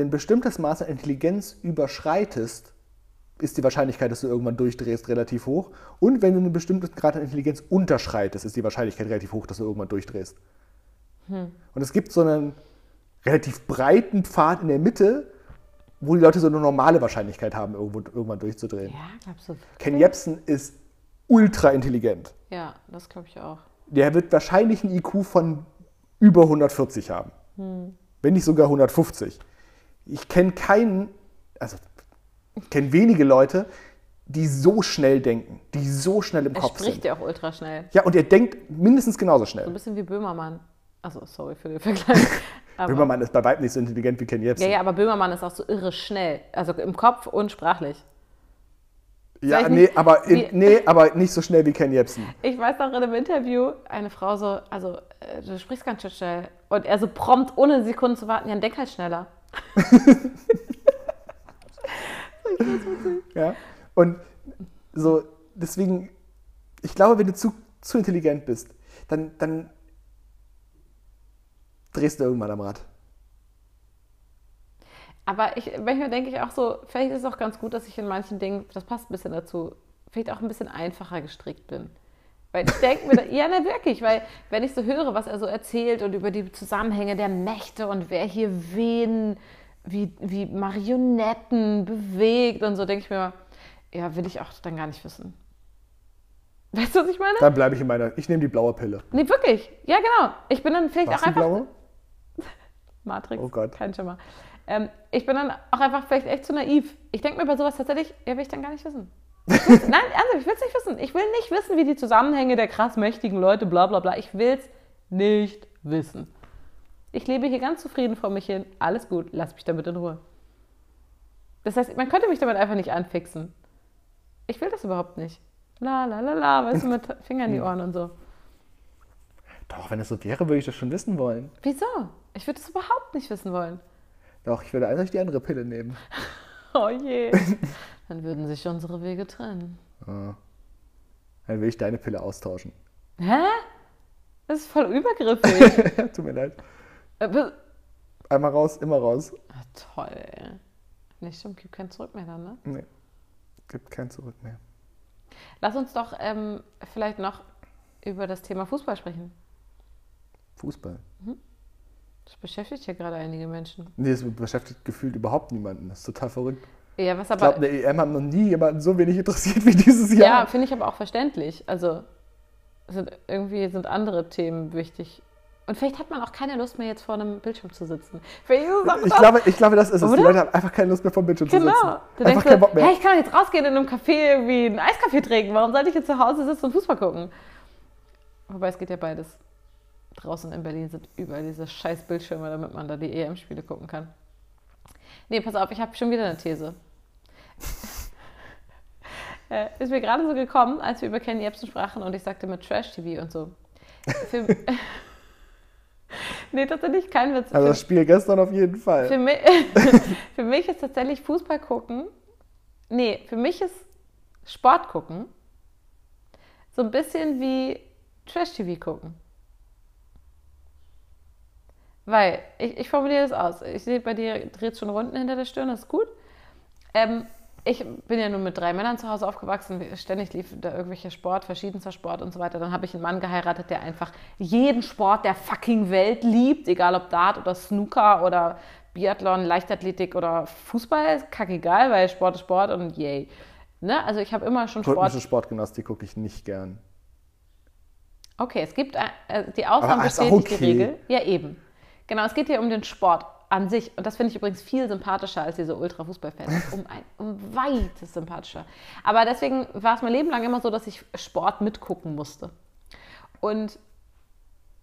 ein bestimmtes Maß an Intelligenz überschreitest, ist die Wahrscheinlichkeit, dass du irgendwann durchdrehst, relativ hoch. Und wenn du einen bestimmten Grad an Intelligenz unterschreitest, ist die Wahrscheinlichkeit relativ hoch, dass du irgendwann durchdrehst. Und es gibt so einen relativ breiten Pfad in der Mitte, wo die Leute so eine normale Wahrscheinlichkeit haben, irgendwo, irgendwann durchzudrehen. Ja, glaubst du? Ken Jebsen ist ultra intelligent. Ja, das glaube ich auch. Der wird wahrscheinlich einen IQ von über 140 haben. Wenn nicht sogar 150. Ich kenne keinen, also ich kenne wenige Leute, die so schnell denken, die so schnell im Er Kopf spricht sind. ja auch ultra schnell. Ja, und er denkt mindestens genauso So ein schnell. bisschen wie Böhmermann. Also, sorry für den Vergleich. Böhmermann ist bei weitem nicht so intelligent wie Ken ja, Jebsen. ja, aber Böhmermann ist auch so irre schnell. Also im Kopf und sprachlich. Ja, Vielleicht nee, nicht- aber, wie- in, nee, aber nicht so schnell wie Ken Jebsen. Ich weiß noch in einem Interview, eine Frau so, also äh, du sprichst ganz schön schnell. Und er so prompt, ohne Sekunden zu warten, ja, denk halt schneller. Ja? Und so, deswegen, ich glaube, wenn du zu, zu intelligent bist, dann, dann drehst du irgendwann am Rad. Aber ich, manchmal denke ich auch so, vielleicht ist es auch ganz gut, dass ich in manchen Dingen, das passt ein bisschen dazu, vielleicht auch ein bisschen einfacher gestrickt bin. Weil ich denke mir, ja, na wirklich, weil wenn ich so höre, was er so erzählt und über die Zusammenhänge der Mächte und wer hier wen wie, wie Marionetten bewegt und so, denke ich mir, ja, will ich auch dann gar nicht wissen. Weißt du, was ich meine? Dann bleibe ich in meiner, ich nehme die blaue Pille. Nee, wirklich. Ja, genau. Ich bin dann vielleicht Was auch die einfach. blaue? Matrix. Oh Gott. Kein Schimmer. Ähm, ich bin dann auch einfach vielleicht echt zu naiv. Ich denke mir bei sowas tatsächlich, ja, will ich dann gar nicht wissen. Nein, ernsthaft, ich will es nicht wissen. Ich will nicht wissen, wie die Zusammenhänge der krass mächtigen Leute, bla bla bla. Ich will es nicht wissen. Ich lebe hier ganz zufrieden vor mich hin. Alles gut, lass mich damit in Ruhe. Das heißt, man könnte mich damit einfach nicht anfixen. Ich will das überhaupt nicht. La la la la, weißt du, mit Finger in die Ohren und so. Doch, wenn es so wäre, würde ich das schon wissen wollen. Wieso? Ich würde es überhaupt nicht wissen wollen. Doch, ich würde eigentlich die andere Pille nehmen. Oh je. Dann würden sich unsere Wege trennen. Dann will ich deine Pille austauschen. Hä? Das ist voll übergriffig. Tut mir leid. Äh, Einmal raus, immer raus. Ah, toll. ey. Nicht stimmt, gibt kein Zurück mehr dann, ne? Nee. Gibt kein Zurück mehr. Lass uns doch ähm, vielleicht noch über das Thema Fußball sprechen. Fußball. Das beschäftigt hier gerade einige Menschen. Nee, das beschäftigt gefühlt überhaupt niemanden. Das ist total verrückt. Ja, was Ich glaube, aber. eine EM haben noch nie jemanden so wenig interessiert wie dieses Ja, Jahr. finde ich aber auch verständlich. Also sind, irgendwie sind andere Themen wichtig. Und vielleicht hat man auch keine Lust mehr, jetzt vor einem Bildschirm zu sitzen. Ich glaube, ich glaube, das ist es. Die Oder? Leute haben einfach keine Lust mehr vom Bildschirm zu sitzen. Genau. Einfach keinen Bock mehr. hey, ich kann jetzt rausgehen in einem Café irgendwie einen Eiskaffee trinken. Warum sollte ich jetzt zu Hause sitzen und Fußball gucken? Wobei es geht ja beides. Draußen in Berlin sind überall diese scheiß Bildschirme, damit man da die EM-Spiele gucken kann. Nee, pass auf, ich habe schon wieder eine These. äh, ist mir gerade so gekommen, als wir über Kenny Jebsen sprachen und ich sagte mit Trash-TV und so. Für, nee, tatsächlich kein Witz. Also das Spiel gestern auf jeden Fall. für mich, für mich ist tatsächlich Fußball gucken, nee, für mich ist Sport gucken so ein bisschen wie Trash-TV gucken. Weil, ich, ich formuliere das aus. Ich sehe, bei dir dreht schon Runden hinter der Stirn, das ist gut. Ähm, ich bin ja nur mit drei Männern zu Hause aufgewachsen. Ständig lief da irgendwelcher Sport, verschiedenster Sport und so weiter. Dann habe ich einen Mann geheiratet, der einfach jeden Sport der fucking Welt liebt, egal ob Dart oder Snooker oder Biathlon, Leichtathletik oder Fußball, ist kackegal, weil Sport ist Sport und yay. Ne? Also ich habe immer schon Sport. Rhythmische Sportgymnastik gucke ich nicht gern. Okay, es gibt äh, die Ausnahme auch bestätigt die okay. Regel. Ja, eben. Genau, es geht hier um den Sport an sich. Und das finde ich übrigens viel sympathischer als diese Ultra-Fußballfans. Um, ein, um weites sympathischer. Aber deswegen war es mein Leben lang immer so, dass ich Sport mitgucken musste. Und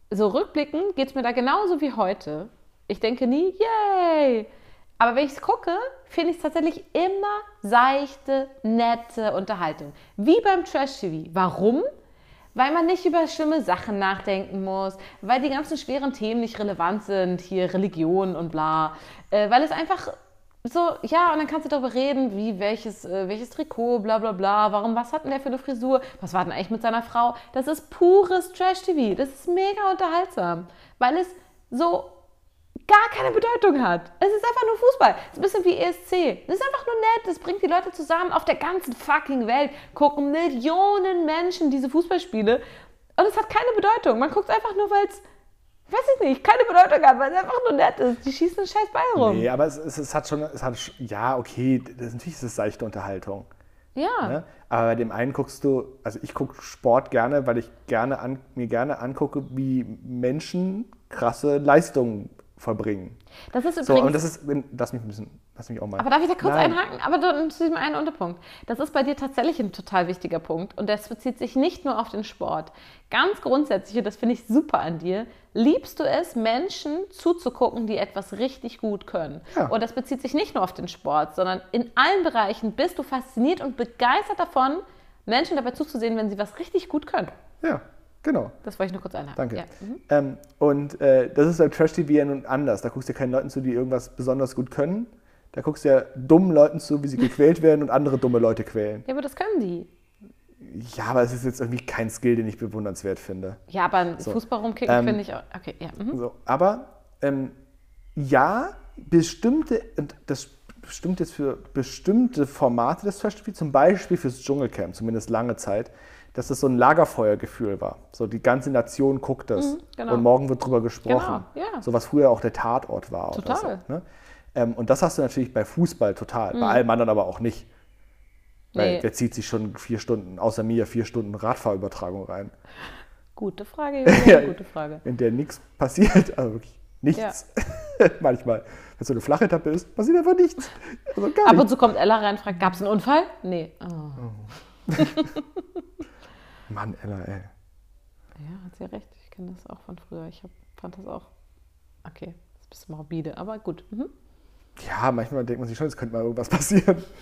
so rückblickend geht es mir da genauso wie heute. Ich denke nie, yay! Aber wenn ich es gucke, finde ich es tatsächlich immer seichte, nette Unterhaltung. Wie beim Trash-TV. Warum? Weil man nicht über schlimme Sachen nachdenken muss, weil die ganzen schweren Themen nicht relevant sind, hier Religion und bla. Äh, weil es einfach so, ja, und dann kannst du darüber reden, wie welches, äh, welches Trikot, bla bla bla, warum, was hat denn der für eine Frisur, was war denn eigentlich mit seiner Frau? Das ist pures Trash-TV, das ist mega unterhaltsam, weil es so gar keine Bedeutung hat. Es ist einfach nur Fußball. Es ist ein bisschen wie ESC. Es ist einfach nur nett. Es bringt die Leute zusammen. Auf der ganzen fucking Welt gucken Millionen Menschen diese Fußballspiele. Und es hat keine Bedeutung. Man guckt einfach nur, weil es, weiß ich nicht, keine Bedeutung hat, weil es einfach nur nett ist. Die schießen einen scheiß Ball rum. Nee, aber es, es, es hat schon, es hat, ja, okay, das, natürlich ist es seichte Unterhaltung. Ja. Ne? Aber bei dem einen guckst du, also ich gucke Sport gerne, weil ich gerne an, mir gerne angucke, wie Menschen krasse Leistungen verbringen. Das ist übrigens. So, und das ist, lass mich ein bisschen, lass mich auch mal. Aber darf ich da kurz Nein. einhaken? Aber dann zu diesem einen Unterpunkt. Das ist bei dir tatsächlich ein total wichtiger Punkt und das bezieht sich nicht nur auf den Sport. Ganz grundsätzlich, und das finde ich super an dir, liebst du es, Menschen zuzugucken, die etwas richtig gut können. Ja. Und das bezieht sich nicht nur auf den Sport, sondern in allen Bereichen bist du fasziniert und begeistert davon, Menschen dabei zuzusehen, wenn sie was richtig gut können. Ja, genau. Das wollte ich nur kurz einhaken. Danke. Ja. Mhm. Ähm, und äh, das ist beim Trash-TV ja nun anders. Da guckst du ja keinen Leuten zu, die irgendwas besonders gut können. Da guckst du ja dummen Leuten zu, wie sie gequält werden und andere dumme Leute quälen. ja, aber das können die. Ja, aber es ist jetzt irgendwie kein Skill, den ich bewundernswert finde. Ja, aber ein So. Fußball rumkicken Ähm, finde ich auch. Okay, ja. Mhm. So, aber ähm, ja, bestimmte, und das stimmt jetzt für bestimmte Formate des Trash-TV, zum Beispiel fürs Dschungelcamp, zumindest lange Zeit, dass das so ein Lagerfeuergefühl war. So die ganze Nation guckt das genau. und morgen wird drüber gesprochen. Genau, ja. So was früher auch der Tatort war. Total. so, ne? ähm, und das hast du natürlich bei Fußball total, bei allem anderen aber auch nicht. Weil Nee. der zieht sich schon vier Stunden, außer mir, vier Stunden Radfahrübertragung rein, Gute Frage, Julia, gute Frage. in der nichts passiert, also wirklich nichts. Manchmal, wenn so eine flache Etappe ist, passiert einfach nichts. Also Ab und zu kommt Ella rein und fragt, gab es einen Unfall? Nee. Oh. Mann, Ella, ey. Ja, hat sie recht. Ich kenne das auch von früher. Ich hab, fand das auch. Okay, das ist ein bisschen morbide, aber gut. Mhm. Ja, manchmal denkt man sich schon, es könnte mal irgendwas passieren.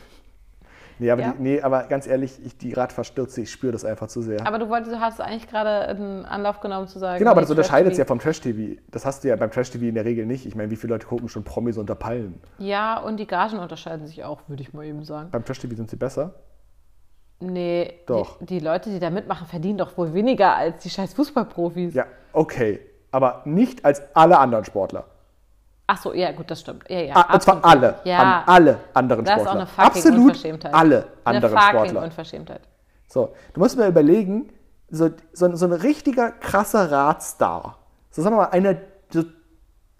Nee, aber, Ja. die, nee, aber ganz ehrlich, ich, die Radfahrstürze, ich spüre das einfach zu sehr. Aber du wolltest, du hast eigentlich gerade einen Anlauf genommen zu sagen. genau, aber das unterscheidet sich ja vom Trash-TV. Das hast du ja beim Trash-TV in der Regel nicht. Ich meine, wie viele Leute gucken schon Promis unter Palmen? Ja, und die Gagen unterscheiden sich auch, würde ich mal eben sagen. Beim Trash-TV sind sie besser. Nee, Doch. Die, die Leute, die da mitmachen, verdienen doch wohl weniger als die scheiß Fußballprofis. Ja, okay. Aber nicht als alle anderen Sportler. Ach so, ja, gut, das stimmt. Ja, ja, Ah, und zwar alle. Ja, An alle anderen das ist auch Sportler. eine fucking Absolut Unverschämtheit. alle anderen eine fucking Sportler. Unverschämtheit. So, du musst mir überlegen, so, so, so ein richtiger krasser Radstar, so sagen wir mal einer so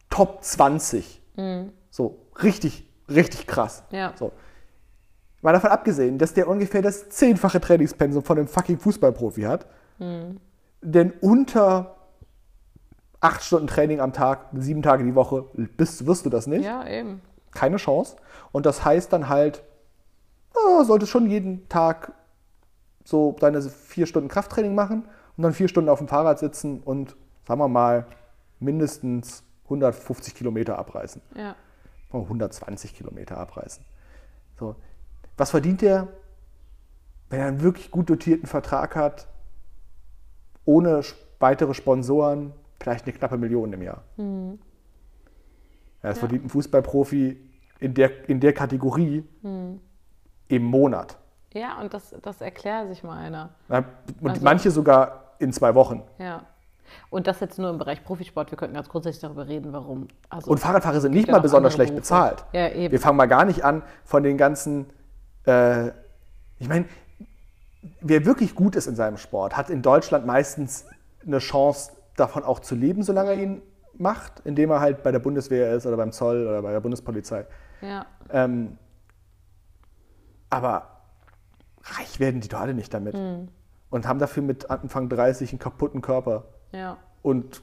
Top 20, so richtig, richtig krass. Mhm. Ja. So. Mal davon abgesehen, dass der ungefähr das zehnfache Trainingspensum von einem fucking Fußballprofi hat, Mhm. denn unter acht Stunden Training am Tag, sieben Tage die Woche, bist, wirst du das nicht Ja, eben. keine Chance. Und das heißt dann halt, ah, solltest schon jeden Tag so deine vier Stunden Krafttraining machen und dann vier Stunden auf dem Fahrrad sitzen und, sagen wir mal, mindestens 150 Kilometer abreißen. Ja. Oh, 120 Kilometer abreißen. So. Was verdient der, wenn er einen wirklich gut dotierten Vertrag hat, ohne weitere Sponsoren, vielleicht eine knappe Million im Jahr? Ja, das verdient ein Fußballprofi in der, in der Kategorie im Monat. Ja, und das, das erklärt sich mal einer. Und Also- manche sogar in zwei Wochen. Ja. Und das jetzt nur im Bereich Profisport. Wir könnten ganz grundsätzlich darüber reden, warum. Also, Und Fahrradfahrer sind nicht ja mal besonders schlecht bezahlt. Ja, eben. Wir fangen mal gar nicht an von den ganzen. Äh, ich meine, wer wirklich gut ist in seinem Sport, hat in Deutschland meistens eine Chance, davon auch zu leben, solange er ihn macht, indem er halt bei der Bundeswehr ist oder beim Zoll oder bei der Bundespolizei. ja. Ähm, aber reich werden die doch alle nicht damit. Hm. Und haben dafür mit Anfang 30 einen kaputten Körper ja. und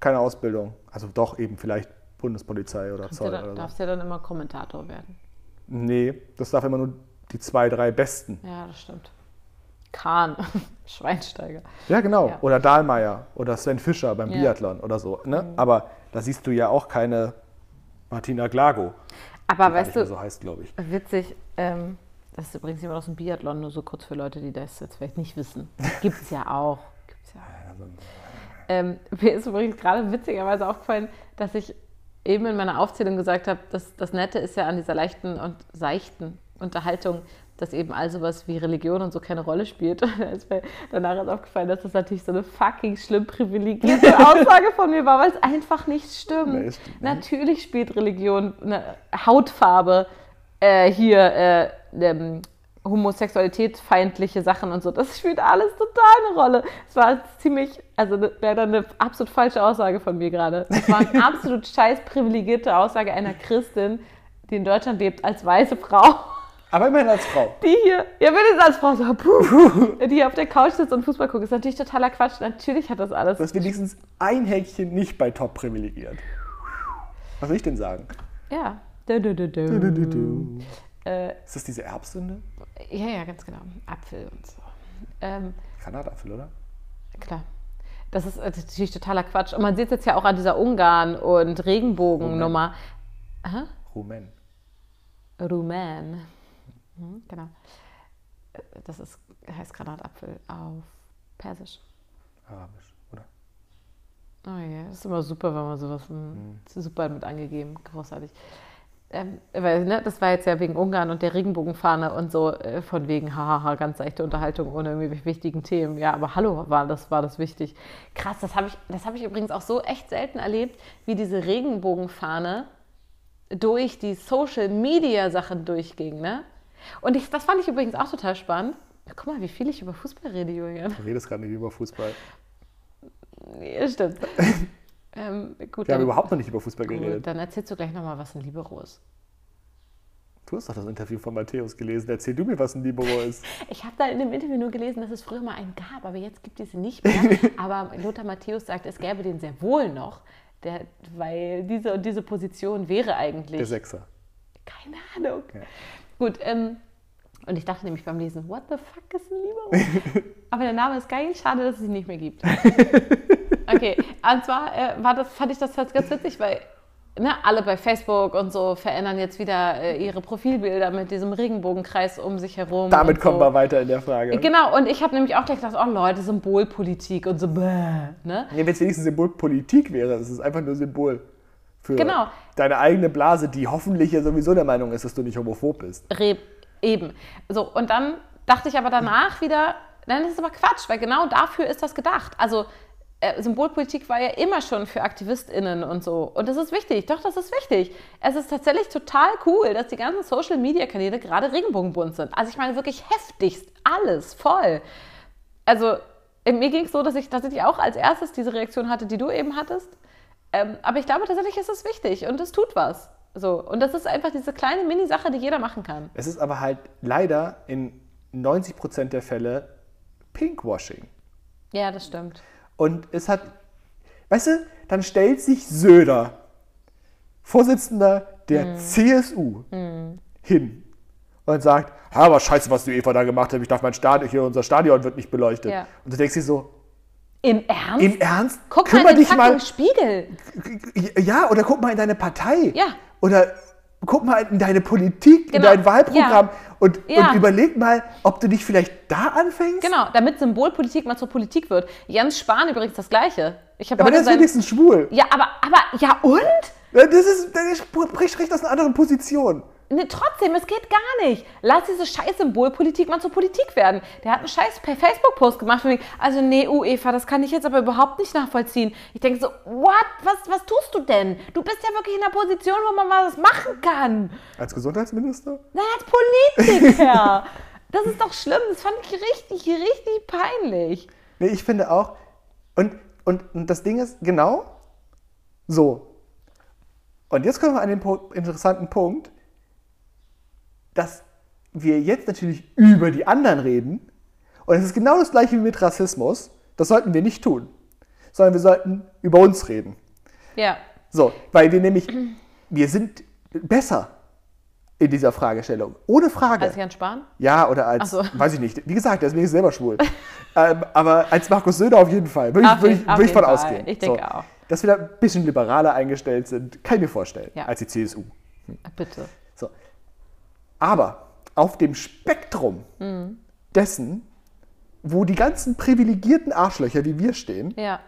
keine Ausbildung. Also doch eben vielleicht Bundespolizei oder Kannst Zoll ja, oder dann, so. darfst ja dann immer Kommentator werden. Nee, das darf immer nur die zwei, drei Besten. Ja, das stimmt. Kahn, Schweinsteiger. Ja, genau. Ja. Oder Dahlmeier oder Sven Fischer beim Ja. Mhm. Biathlon oder so. Ne? Aber da siehst du ja auch keine Martina Glago. Aber weißt du, so heißt, glaube ich. witzig, ähm, das ist übrigens jemand aus dem Biathlon, nur so kurz für Leute, die das jetzt vielleicht nicht wissen. Gibt es ja auch. Gibt's ja auch. Ähm, mir ist übrigens gerade witzigerweise aufgefallen, dass ich eben in meiner Aufzählung gesagt habe, dass das Nette ist ja an dieser leichten und seichten Unterhaltung, dass eben all sowas wie Religion und so keine Rolle spielt. Und ist mir danach ist aufgefallen, dass das natürlich so eine fucking schlimm privilegierte Aussage von mir war, weil es einfach nicht stimmt. Nee, stimmt nicht. Natürlich spielt Religion eine Hautfarbe äh, hier äh, ähm, homosexualitätsfeindliche Sachen und so. Das spielt alles total eine Rolle. Es war ziemlich, also wäre dann eine absolut falsche Aussage von mir gerade. Es war eine absolut scheiß privilegierte Aussage einer Christin, die in Deutschland lebt, als weiße Frau. Aber immerhin als Frau. Die hier, ja, wenn jetzt als Frau so, puh, die hier auf der Couch sitzt und Fußball guckt, ist natürlich totaler Quatsch. Natürlich hat das alles. Du hast wenigstens ein Häkchen nicht bei Top privilegiert. Was soll ich denn sagen? Ja. Du, du, du, du. Du, du, du. Äh, Ist das diese Erbsünde? ja, ja, ganz genau. Apfel und so. Ähm, Granatapfel, oder? Klar. Das ist äh, natürlich totaler Quatsch. Und man sieht es jetzt ja auch an dieser Ungarn- und Regenbogennummer. Hä? Rumen. Mhm, genau. Äh, Das ist, heißt Granatapfel auf Persisch. Arabisch, oder? Oh ja, das ist immer super, wenn man sowas hm, super mit angegeben. Großartig. Ähm, weil, ne, das war jetzt ja wegen Ungarn und der Regenbogenfahne und so, äh, von wegen, hahaha, ganz seichte Unterhaltung ohne irgendwie wichtigen Themen. Ja, aber hallo, war das, war das wichtig. Krass, das habe ich, das hab ich übrigens auch so echt selten erlebt, wie diese Regenbogenfahne durch die Social Media Sachen durchging, ne? Und ich, das fand ich übrigens auch total spannend. Guck mal, wie viel ich über Fußball rede, Julian. Du redest gerade nicht über Fußball. Ja, stimmt. ähm, gut, Wir haben überhaupt noch nicht über Fußball gut, geredet. dann erzählst du gleich nochmal, was ein Libero ist. Du hast doch das Interview von Matthäus gelesen. Erzähl du mir, was ein Libero ist. Ich habe da in dem Interview nur gelesen, dass es früher mal einen gab, aber jetzt gibt es ihn nicht mehr. aber Lothar Matthäus sagt, es gäbe den sehr wohl noch, der, weil diese und diese Position wäre eigentlich. Der Sechser. Keine Ahnung. Ja. Gut, ähm, und ich dachte nämlich beim Lesen, what the fuck ist ein Libero? Aber der Name ist geil, schade, dass es ihn nicht mehr gibt. Okay, und zwar äh, war das, fand ich das halt ganz witzig, weil ne, alle bei Facebook und so verändern jetzt wieder äh, ihre Profilbilder mit diesem Regenbogenkreis um sich herum. Damit kommen so. wir weiter in der Frage. Genau, und ich habe nämlich auch gleich gedacht, oh Leute, Symbolpolitik und so, bäh, ne? Ja, Wenn es wenigstens Symbolpolitik wäre, das ist einfach nur Symbol für Genau. deine eigene Blase, die hoffentlich ja sowieso der Meinung ist, dass du nicht homophob bist. Re eben. So, und dann dachte ich aber danach wieder, nein, das ist aber Quatsch, weil genau dafür ist das gedacht. Also äh, Symbolpolitik war ja immer schon für AktivistInnen und so. Und das ist wichtig. Doch, das ist wichtig. Es ist tatsächlich total cool, dass die ganzen Social-Media-Kanäle gerade regenbogenbunt sind. Also ich meine wirklich heftigst. Alles voll. Also äh, mir ging es so, dass ich tatsächlich auch als erstes diese Reaktion hatte, die du eben hattest. Ähm, aber ich glaube tatsächlich ist es wichtig und es tut was. So. Und das ist einfach diese kleine Mini-Sache, die jeder machen kann. Es ist aber halt leider in 90% der Fälle Pinkwashing. Ja, das stimmt. Und es hat, weißt du, dann stellt sich Söder, Vorsitzender der Mhm. CSU, hin und sagt, "Ja, aber scheiße, was du Eva da gemacht hast, ich darf mein Stadion, hier unser Stadion wird nicht beleuchtet. Ja. Und du denkst dir so, Im Ernst? im Ernst? Guck Kümmer mal in den dich mal, Spiegel. ja, oder guck mal in deine Partei. Ja. Oder guck mal in deine Politik, in Genau. dein Wahlprogramm Ja. und, Ja. und überleg mal, ob du dich vielleicht da anfängst. Genau, damit Symbolpolitik mal zur Politik wird. Jens Spahn übrigens das Gleiche. Ich habe Aber der ist wenigstens schwul. Ja, aber, aber, ja und? Das ist, der spricht recht aus einer anderen Position. Ne, trotzdem, es geht gar nicht. Lass diese scheiß Symbolpolitik mal zur Politik werden. Der hat einen scheiß per Facebook-Post gemacht. Von wegen, also nee, Eva, das kann ich jetzt aber überhaupt nicht nachvollziehen. Ich denke so, what? Was, was tust du denn? Du bist ja wirklich in einer Position, wo man mal was machen kann. Als Gesundheitsminister? Nein, als Politiker. das ist doch schlimm. Das fand ich richtig, richtig peinlich. Nee, ich finde auch. Und, und, und das Ding ist, genau so. Und jetzt kommen wir an den po interessanten Punkt, dass wir jetzt natürlich über die anderen reden. Und es ist genau das gleiche wie mit Rassismus. Das sollten wir nicht tun. Sondern wir sollten über uns reden. Ja. So, weil wir nämlich, wir sind besser in dieser Fragestellung. Ohne Frage. Als Jan Spahn? Ja, oder als, so. weiß ich nicht. Wie gesagt, deswegen ist selber schwul. ähm, aber als Markus Söder auf jeden Fall. Würde ich, jeden- ich, auf würde ich von Fall. ausgehen. Ich denke auch. Dass wir da ein bisschen liberaler eingestellt sind, kann ich mir vorstellen, Ja. als die CSU. Bitte. Aber auf dem Spektrum Mhm. dessen, wo die ganzen privilegierten Arschlöcher wie wir stehen, Ja.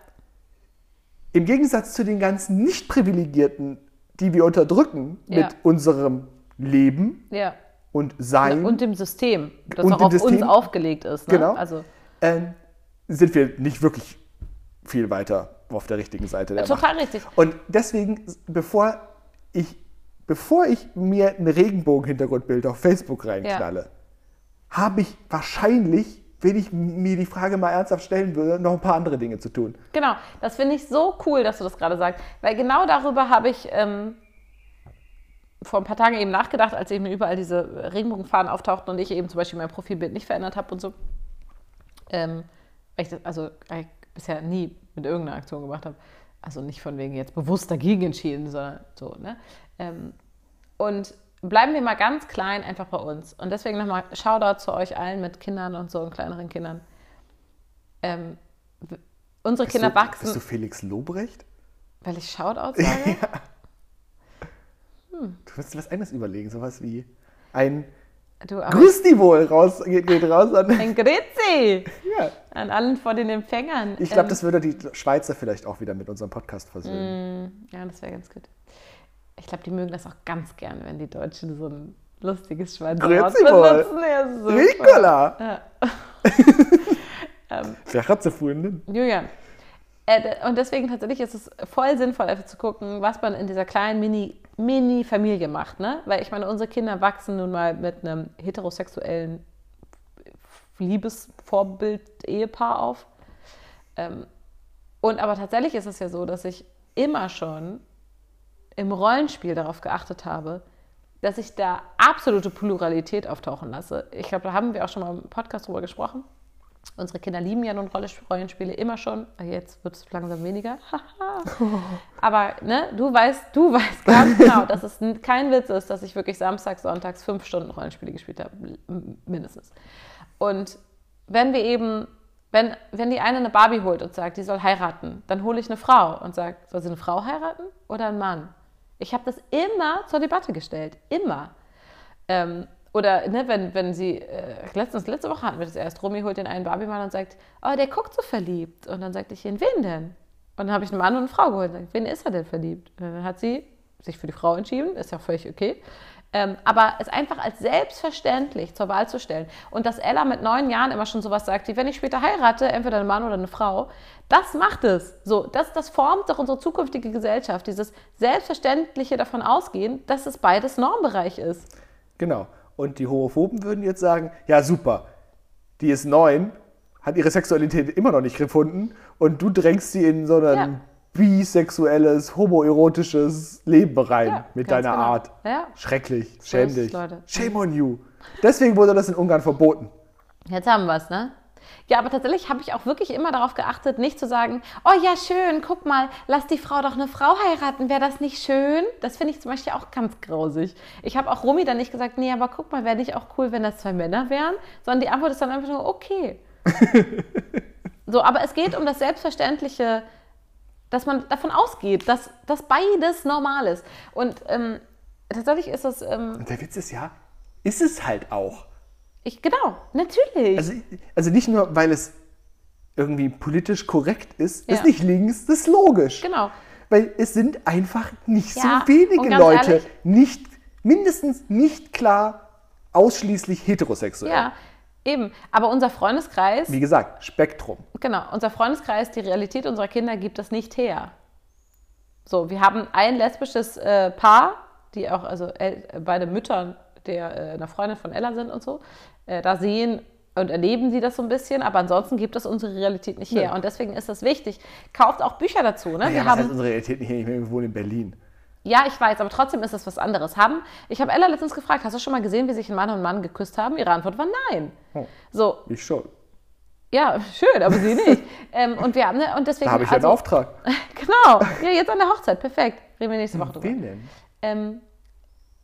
im Gegensatz zu den ganzen nicht privilegierten, die wir unterdrücken Ja. mit unserem Leben Ja. und Sein, Und dem System, das Und auch auf uns System. aufgelegt ist. Ne? Genau. Also, ähm, sind wir nicht wirklich viel weiter auf der richtigen Seite der total Macht. richtig. Und deswegen, bevor ich, bevor ich mir ein Regenbogenhintergrundbild auf Facebook reinknalle, habe ich wahrscheinlich, wenn ich mir die Frage mal ernsthaft stellen würde, noch ein paar andere Dinge zu tun. Genau, das finde ich so cool, dass du das gerade sagst, weil genau darüber habe ich ähm, vor ein paar Tagen eben nachgedacht, als eben überall diese Regenbogenfahnen auftauchten und ich eben zum Beispiel mein Profilbild nicht verändert habe und so. Ähm, weil ich das, also ich bisher nie mit irgendeiner Aktion gemacht habe. Also nicht von wegen jetzt bewusst dagegen entschieden, sondern so, ne? Ähm, und bleiben wir mal ganz klein einfach bei uns. Und deswegen nochmal Shoutout zu euch allen mit Kindern und so und kleineren Kindern. Ähm, unsere Bist Kinder du, wachsen, Bist du Felix Lobrecht? weil ich Shoutout sage. Du musst dir was anderes überlegen, sowas wie ein Du, Grüß die wohl raus, geht, geht raus an. ein Grüezi Ja. an allen vor den Empfängern. Ich glaube, Ähm, das würde die Schweizer vielleicht auch wieder mit unserem Podcast versöhnen. Ja, das wäre ganz gut. Ich glaube, die mögen das auch ganz gern, wenn die Deutschen so ein lustiges Schweizer Wort benutzen. Ja, super. Ricola! Ja. Wer hat sie vorhin? Julian. Äh, und deswegen tatsächlich ist es voll sinnvoll, einfach zu gucken, was man in dieser kleinen Mini- Mini-Familie macht. Ne? Weil ich meine, unsere Kinder wachsen nun mal mit einem heterosexuellen Liebesvorbild-Ehepaar auf. Ähm, und aber tatsächlich ist es ja so, dass ich immer schon im Rollenspiel darauf geachtet habe, dass ich da absolute Pluralität auftauchen lasse. Ich glaube, da haben wir auch schon mal im Podcast drüber gesprochen. Unsere Kinder lieben ja nun Rolle- Rollenspiele immer schon. Jetzt wird es langsam weniger. Aber ne, du weißt, du weißt ganz genau, dass es kein Witz ist, dass ich wirklich samstags, sonntags fünf Stunden Rollenspiele gespielt habe, mindestens. Und wenn wir eben, wenn, wenn die eine eine Barbie holt und sagt, die soll heiraten, dann hole ich eine Frau und sage, soll sie eine Frau heiraten oder einen Mann? Ich habe das immer zur Debatte gestellt, immer. Ähm, oder ne, wenn, wenn sie, äh, letztens, letzte Woche hatten wir das erst, Romy holt den einen Barbie-Mann und sagt, oh, der guckt so verliebt. Und dann sagte ich, in wen denn? Und dann habe ich einen Mann und eine Frau geholt und gesagt, wen ist er denn verliebt? Und dann hat sie sich für die Frau entschieden, ist ja völlig okay. Ähm, aber es einfach als selbstverständlich zur Wahl zu stellen. Und dass Ella mit neun Jahren immer schon sowas sagt, wie wenn ich später heirate, entweder ein Mann oder eine Frau, das macht es. So, das, das formt doch unsere zukünftige Gesellschaft. Dieses Selbstverständliche davon ausgehen, dass es beides Normbereich ist. Genau. Und die Homophoben würden jetzt sagen, ja super, die ist neun, hat ihre Sexualität immer noch nicht gefunden und du drängst sie in so ein Ja. Bisexuelles, homoerotisches Leben rein Ja, mit deiner genau. Art. Ja. Schrecklich, So schäm dich. Leute. Shame on you. Deswegen wurde das in Ungarn verboten. Jetzt haben wir es, ne? Ja, aber tatsächlich habe ich auch wirklich immer darauf geachtet, nicht zu sagen, oh ja, schön, guck mal, lass die Frau doch eine Frau heiraten, wäre das nicht schön? Das finde ich zum Beispiel auch ganz grausig. Ich habe auch Romy dann nicht gesagt, nee, aber guck mal, wäre nicht auch cool, wenn das zwei Männer wären, sondern die Antwort ist dann einfach nur, okay. so, aber es geht um das Selbstverständliche, dass man davon ausgeht, dass, dass beides normal ist. Und ähm, tatsächlich ist es, ähm, Und der Witz ist ja, ist es halt auch. ich, genau, natürlich. Also, also nicht nur, weil es irgendwie politisch korrekt ist, Ja. ist nicht links, das ist logisch. genau. Weil es sind einfach nicht Ja, so wenige Leute, ehrlich- nicht, mindestens nicht klar ausschließlich heterosexuell. Ja, eben. Aber unser Freundeskreis, Wie gesagt, Spektrum. genau, unser Freundeskreis, die Realität unserer Kinder gibt das nicht her. So, wir haben ein lesbisches äh, Paar, die auch, also El beide Mütter der äh, einer Freundin von Ella sind und so. Äh, da sehen und erleben sie das so ein bisschen, aber ansonsten gibt das unsere Realität nicht her. Ja. Und deswegen ist das wichtig. Kauft auch Bücher dazu. Ne? Ja, wir haben, heißt unsere Realität nicht hier? Ich wohnen in Berlin. Ja, ich weiß, aber trotzdem ist es was anderes. Haben, ich habe Ella letztens gefragt, hast du schon mal gesehen, wie sich ein Mann und ein Mann geküsst haben? Ihre Antwort war nein. Oh. So, Ich schon. ja, schön, aber sie nicht. ähm, und wir haben, ne, und deswegen. Da habe ich ja einen also, Auftrag. Genau, ja, jetzt an der Hochzeit, perfekt. Reden wir nächste Woche drüber. Wen denn? Ähm,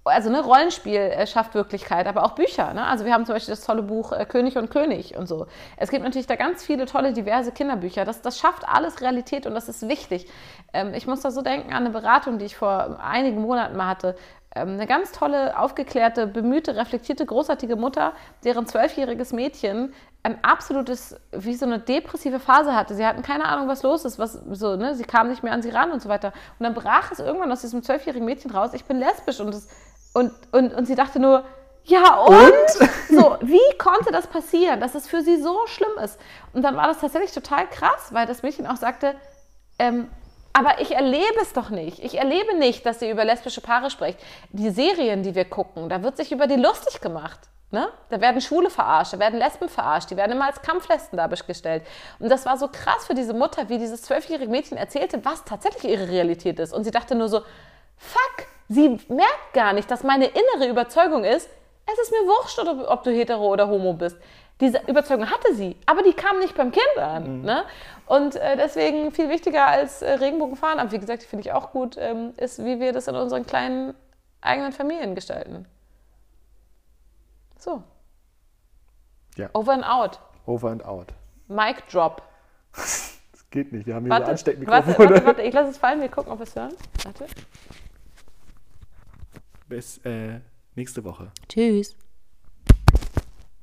also ne, Rollenspiel äh, schafft Wirklichkeit, aber auch Bücher. Ne? Also wir haben zum Beispiel das tolle Buch äh, König und König und so. Es gibt natürlich da ganz viele tolle, diverse Kinderbücher. Das, das schafft alles Realität und das ist wichtig. Ähm, ich muss da so denken an eine Beratung, die ich vor einigen Monaten mal hatte. Ähm, eine ganz tolle, aufgeklärte, bemühte, reflektierte, großartige Mutter, deren zwölfjähriges Mädchen ein absolutes, wie so eine depressive Phase hatte. Sie hatten keine Ahnung, was los ist, was so, ne? Sie kam nicht mehr an sie ran und so weiter. Und dann brach es irgendwann aus diesem zwölfjährigen Mädchen raus, ich bin lesbisch und das und, und, und sie dachte nur, ja und? So, wie konnte das passieren, dass es für sie so schlimm ist? Und dann war das tatsächlich total krass, weil das Mädchen auch sagte, ähm, aber ich erlebe es doch nicht. Ich erlebe nicht, dass sie über lesbische Paare spricht. Die Serien, die wir gucken, da wird sich über die lustig gemacht. Ne? Da werden Schwule verarscht, da werden Lesben verarscht, die werden immer als Kampflesben dargestellt. Und das war so krass für diese Mutter, wie dieses zwölfjährige Mädchen erzählte, was tatsächlich ihre Realität ist. Und sie dachte nur so, fuck, sie merkt gar nicht, dass meine innere Überzeugung ist, es ist mir wurscht, ob, ob du hetero oder homo bist. Diese Überzeugung hatte sie, aber die kam nicht beim Kind an. Ne? Und äh, deswegen viel wichtiger als äh, Regenbogenfahnenamt, wie gesagt, finde ich auch gut, ähm, ist, wie wir das in unseren kleinen eigenen Familien gestalten. So. Ja. Over and out. Over and out. Mic drop. Das geht nicht, wir haben hier Warte, so warte, Ansteckmikrofone. warte, warte, ich lasse es fallen, wir gucken, ob wir es hören. Warte bis äh, nächste Woche. Tschüss.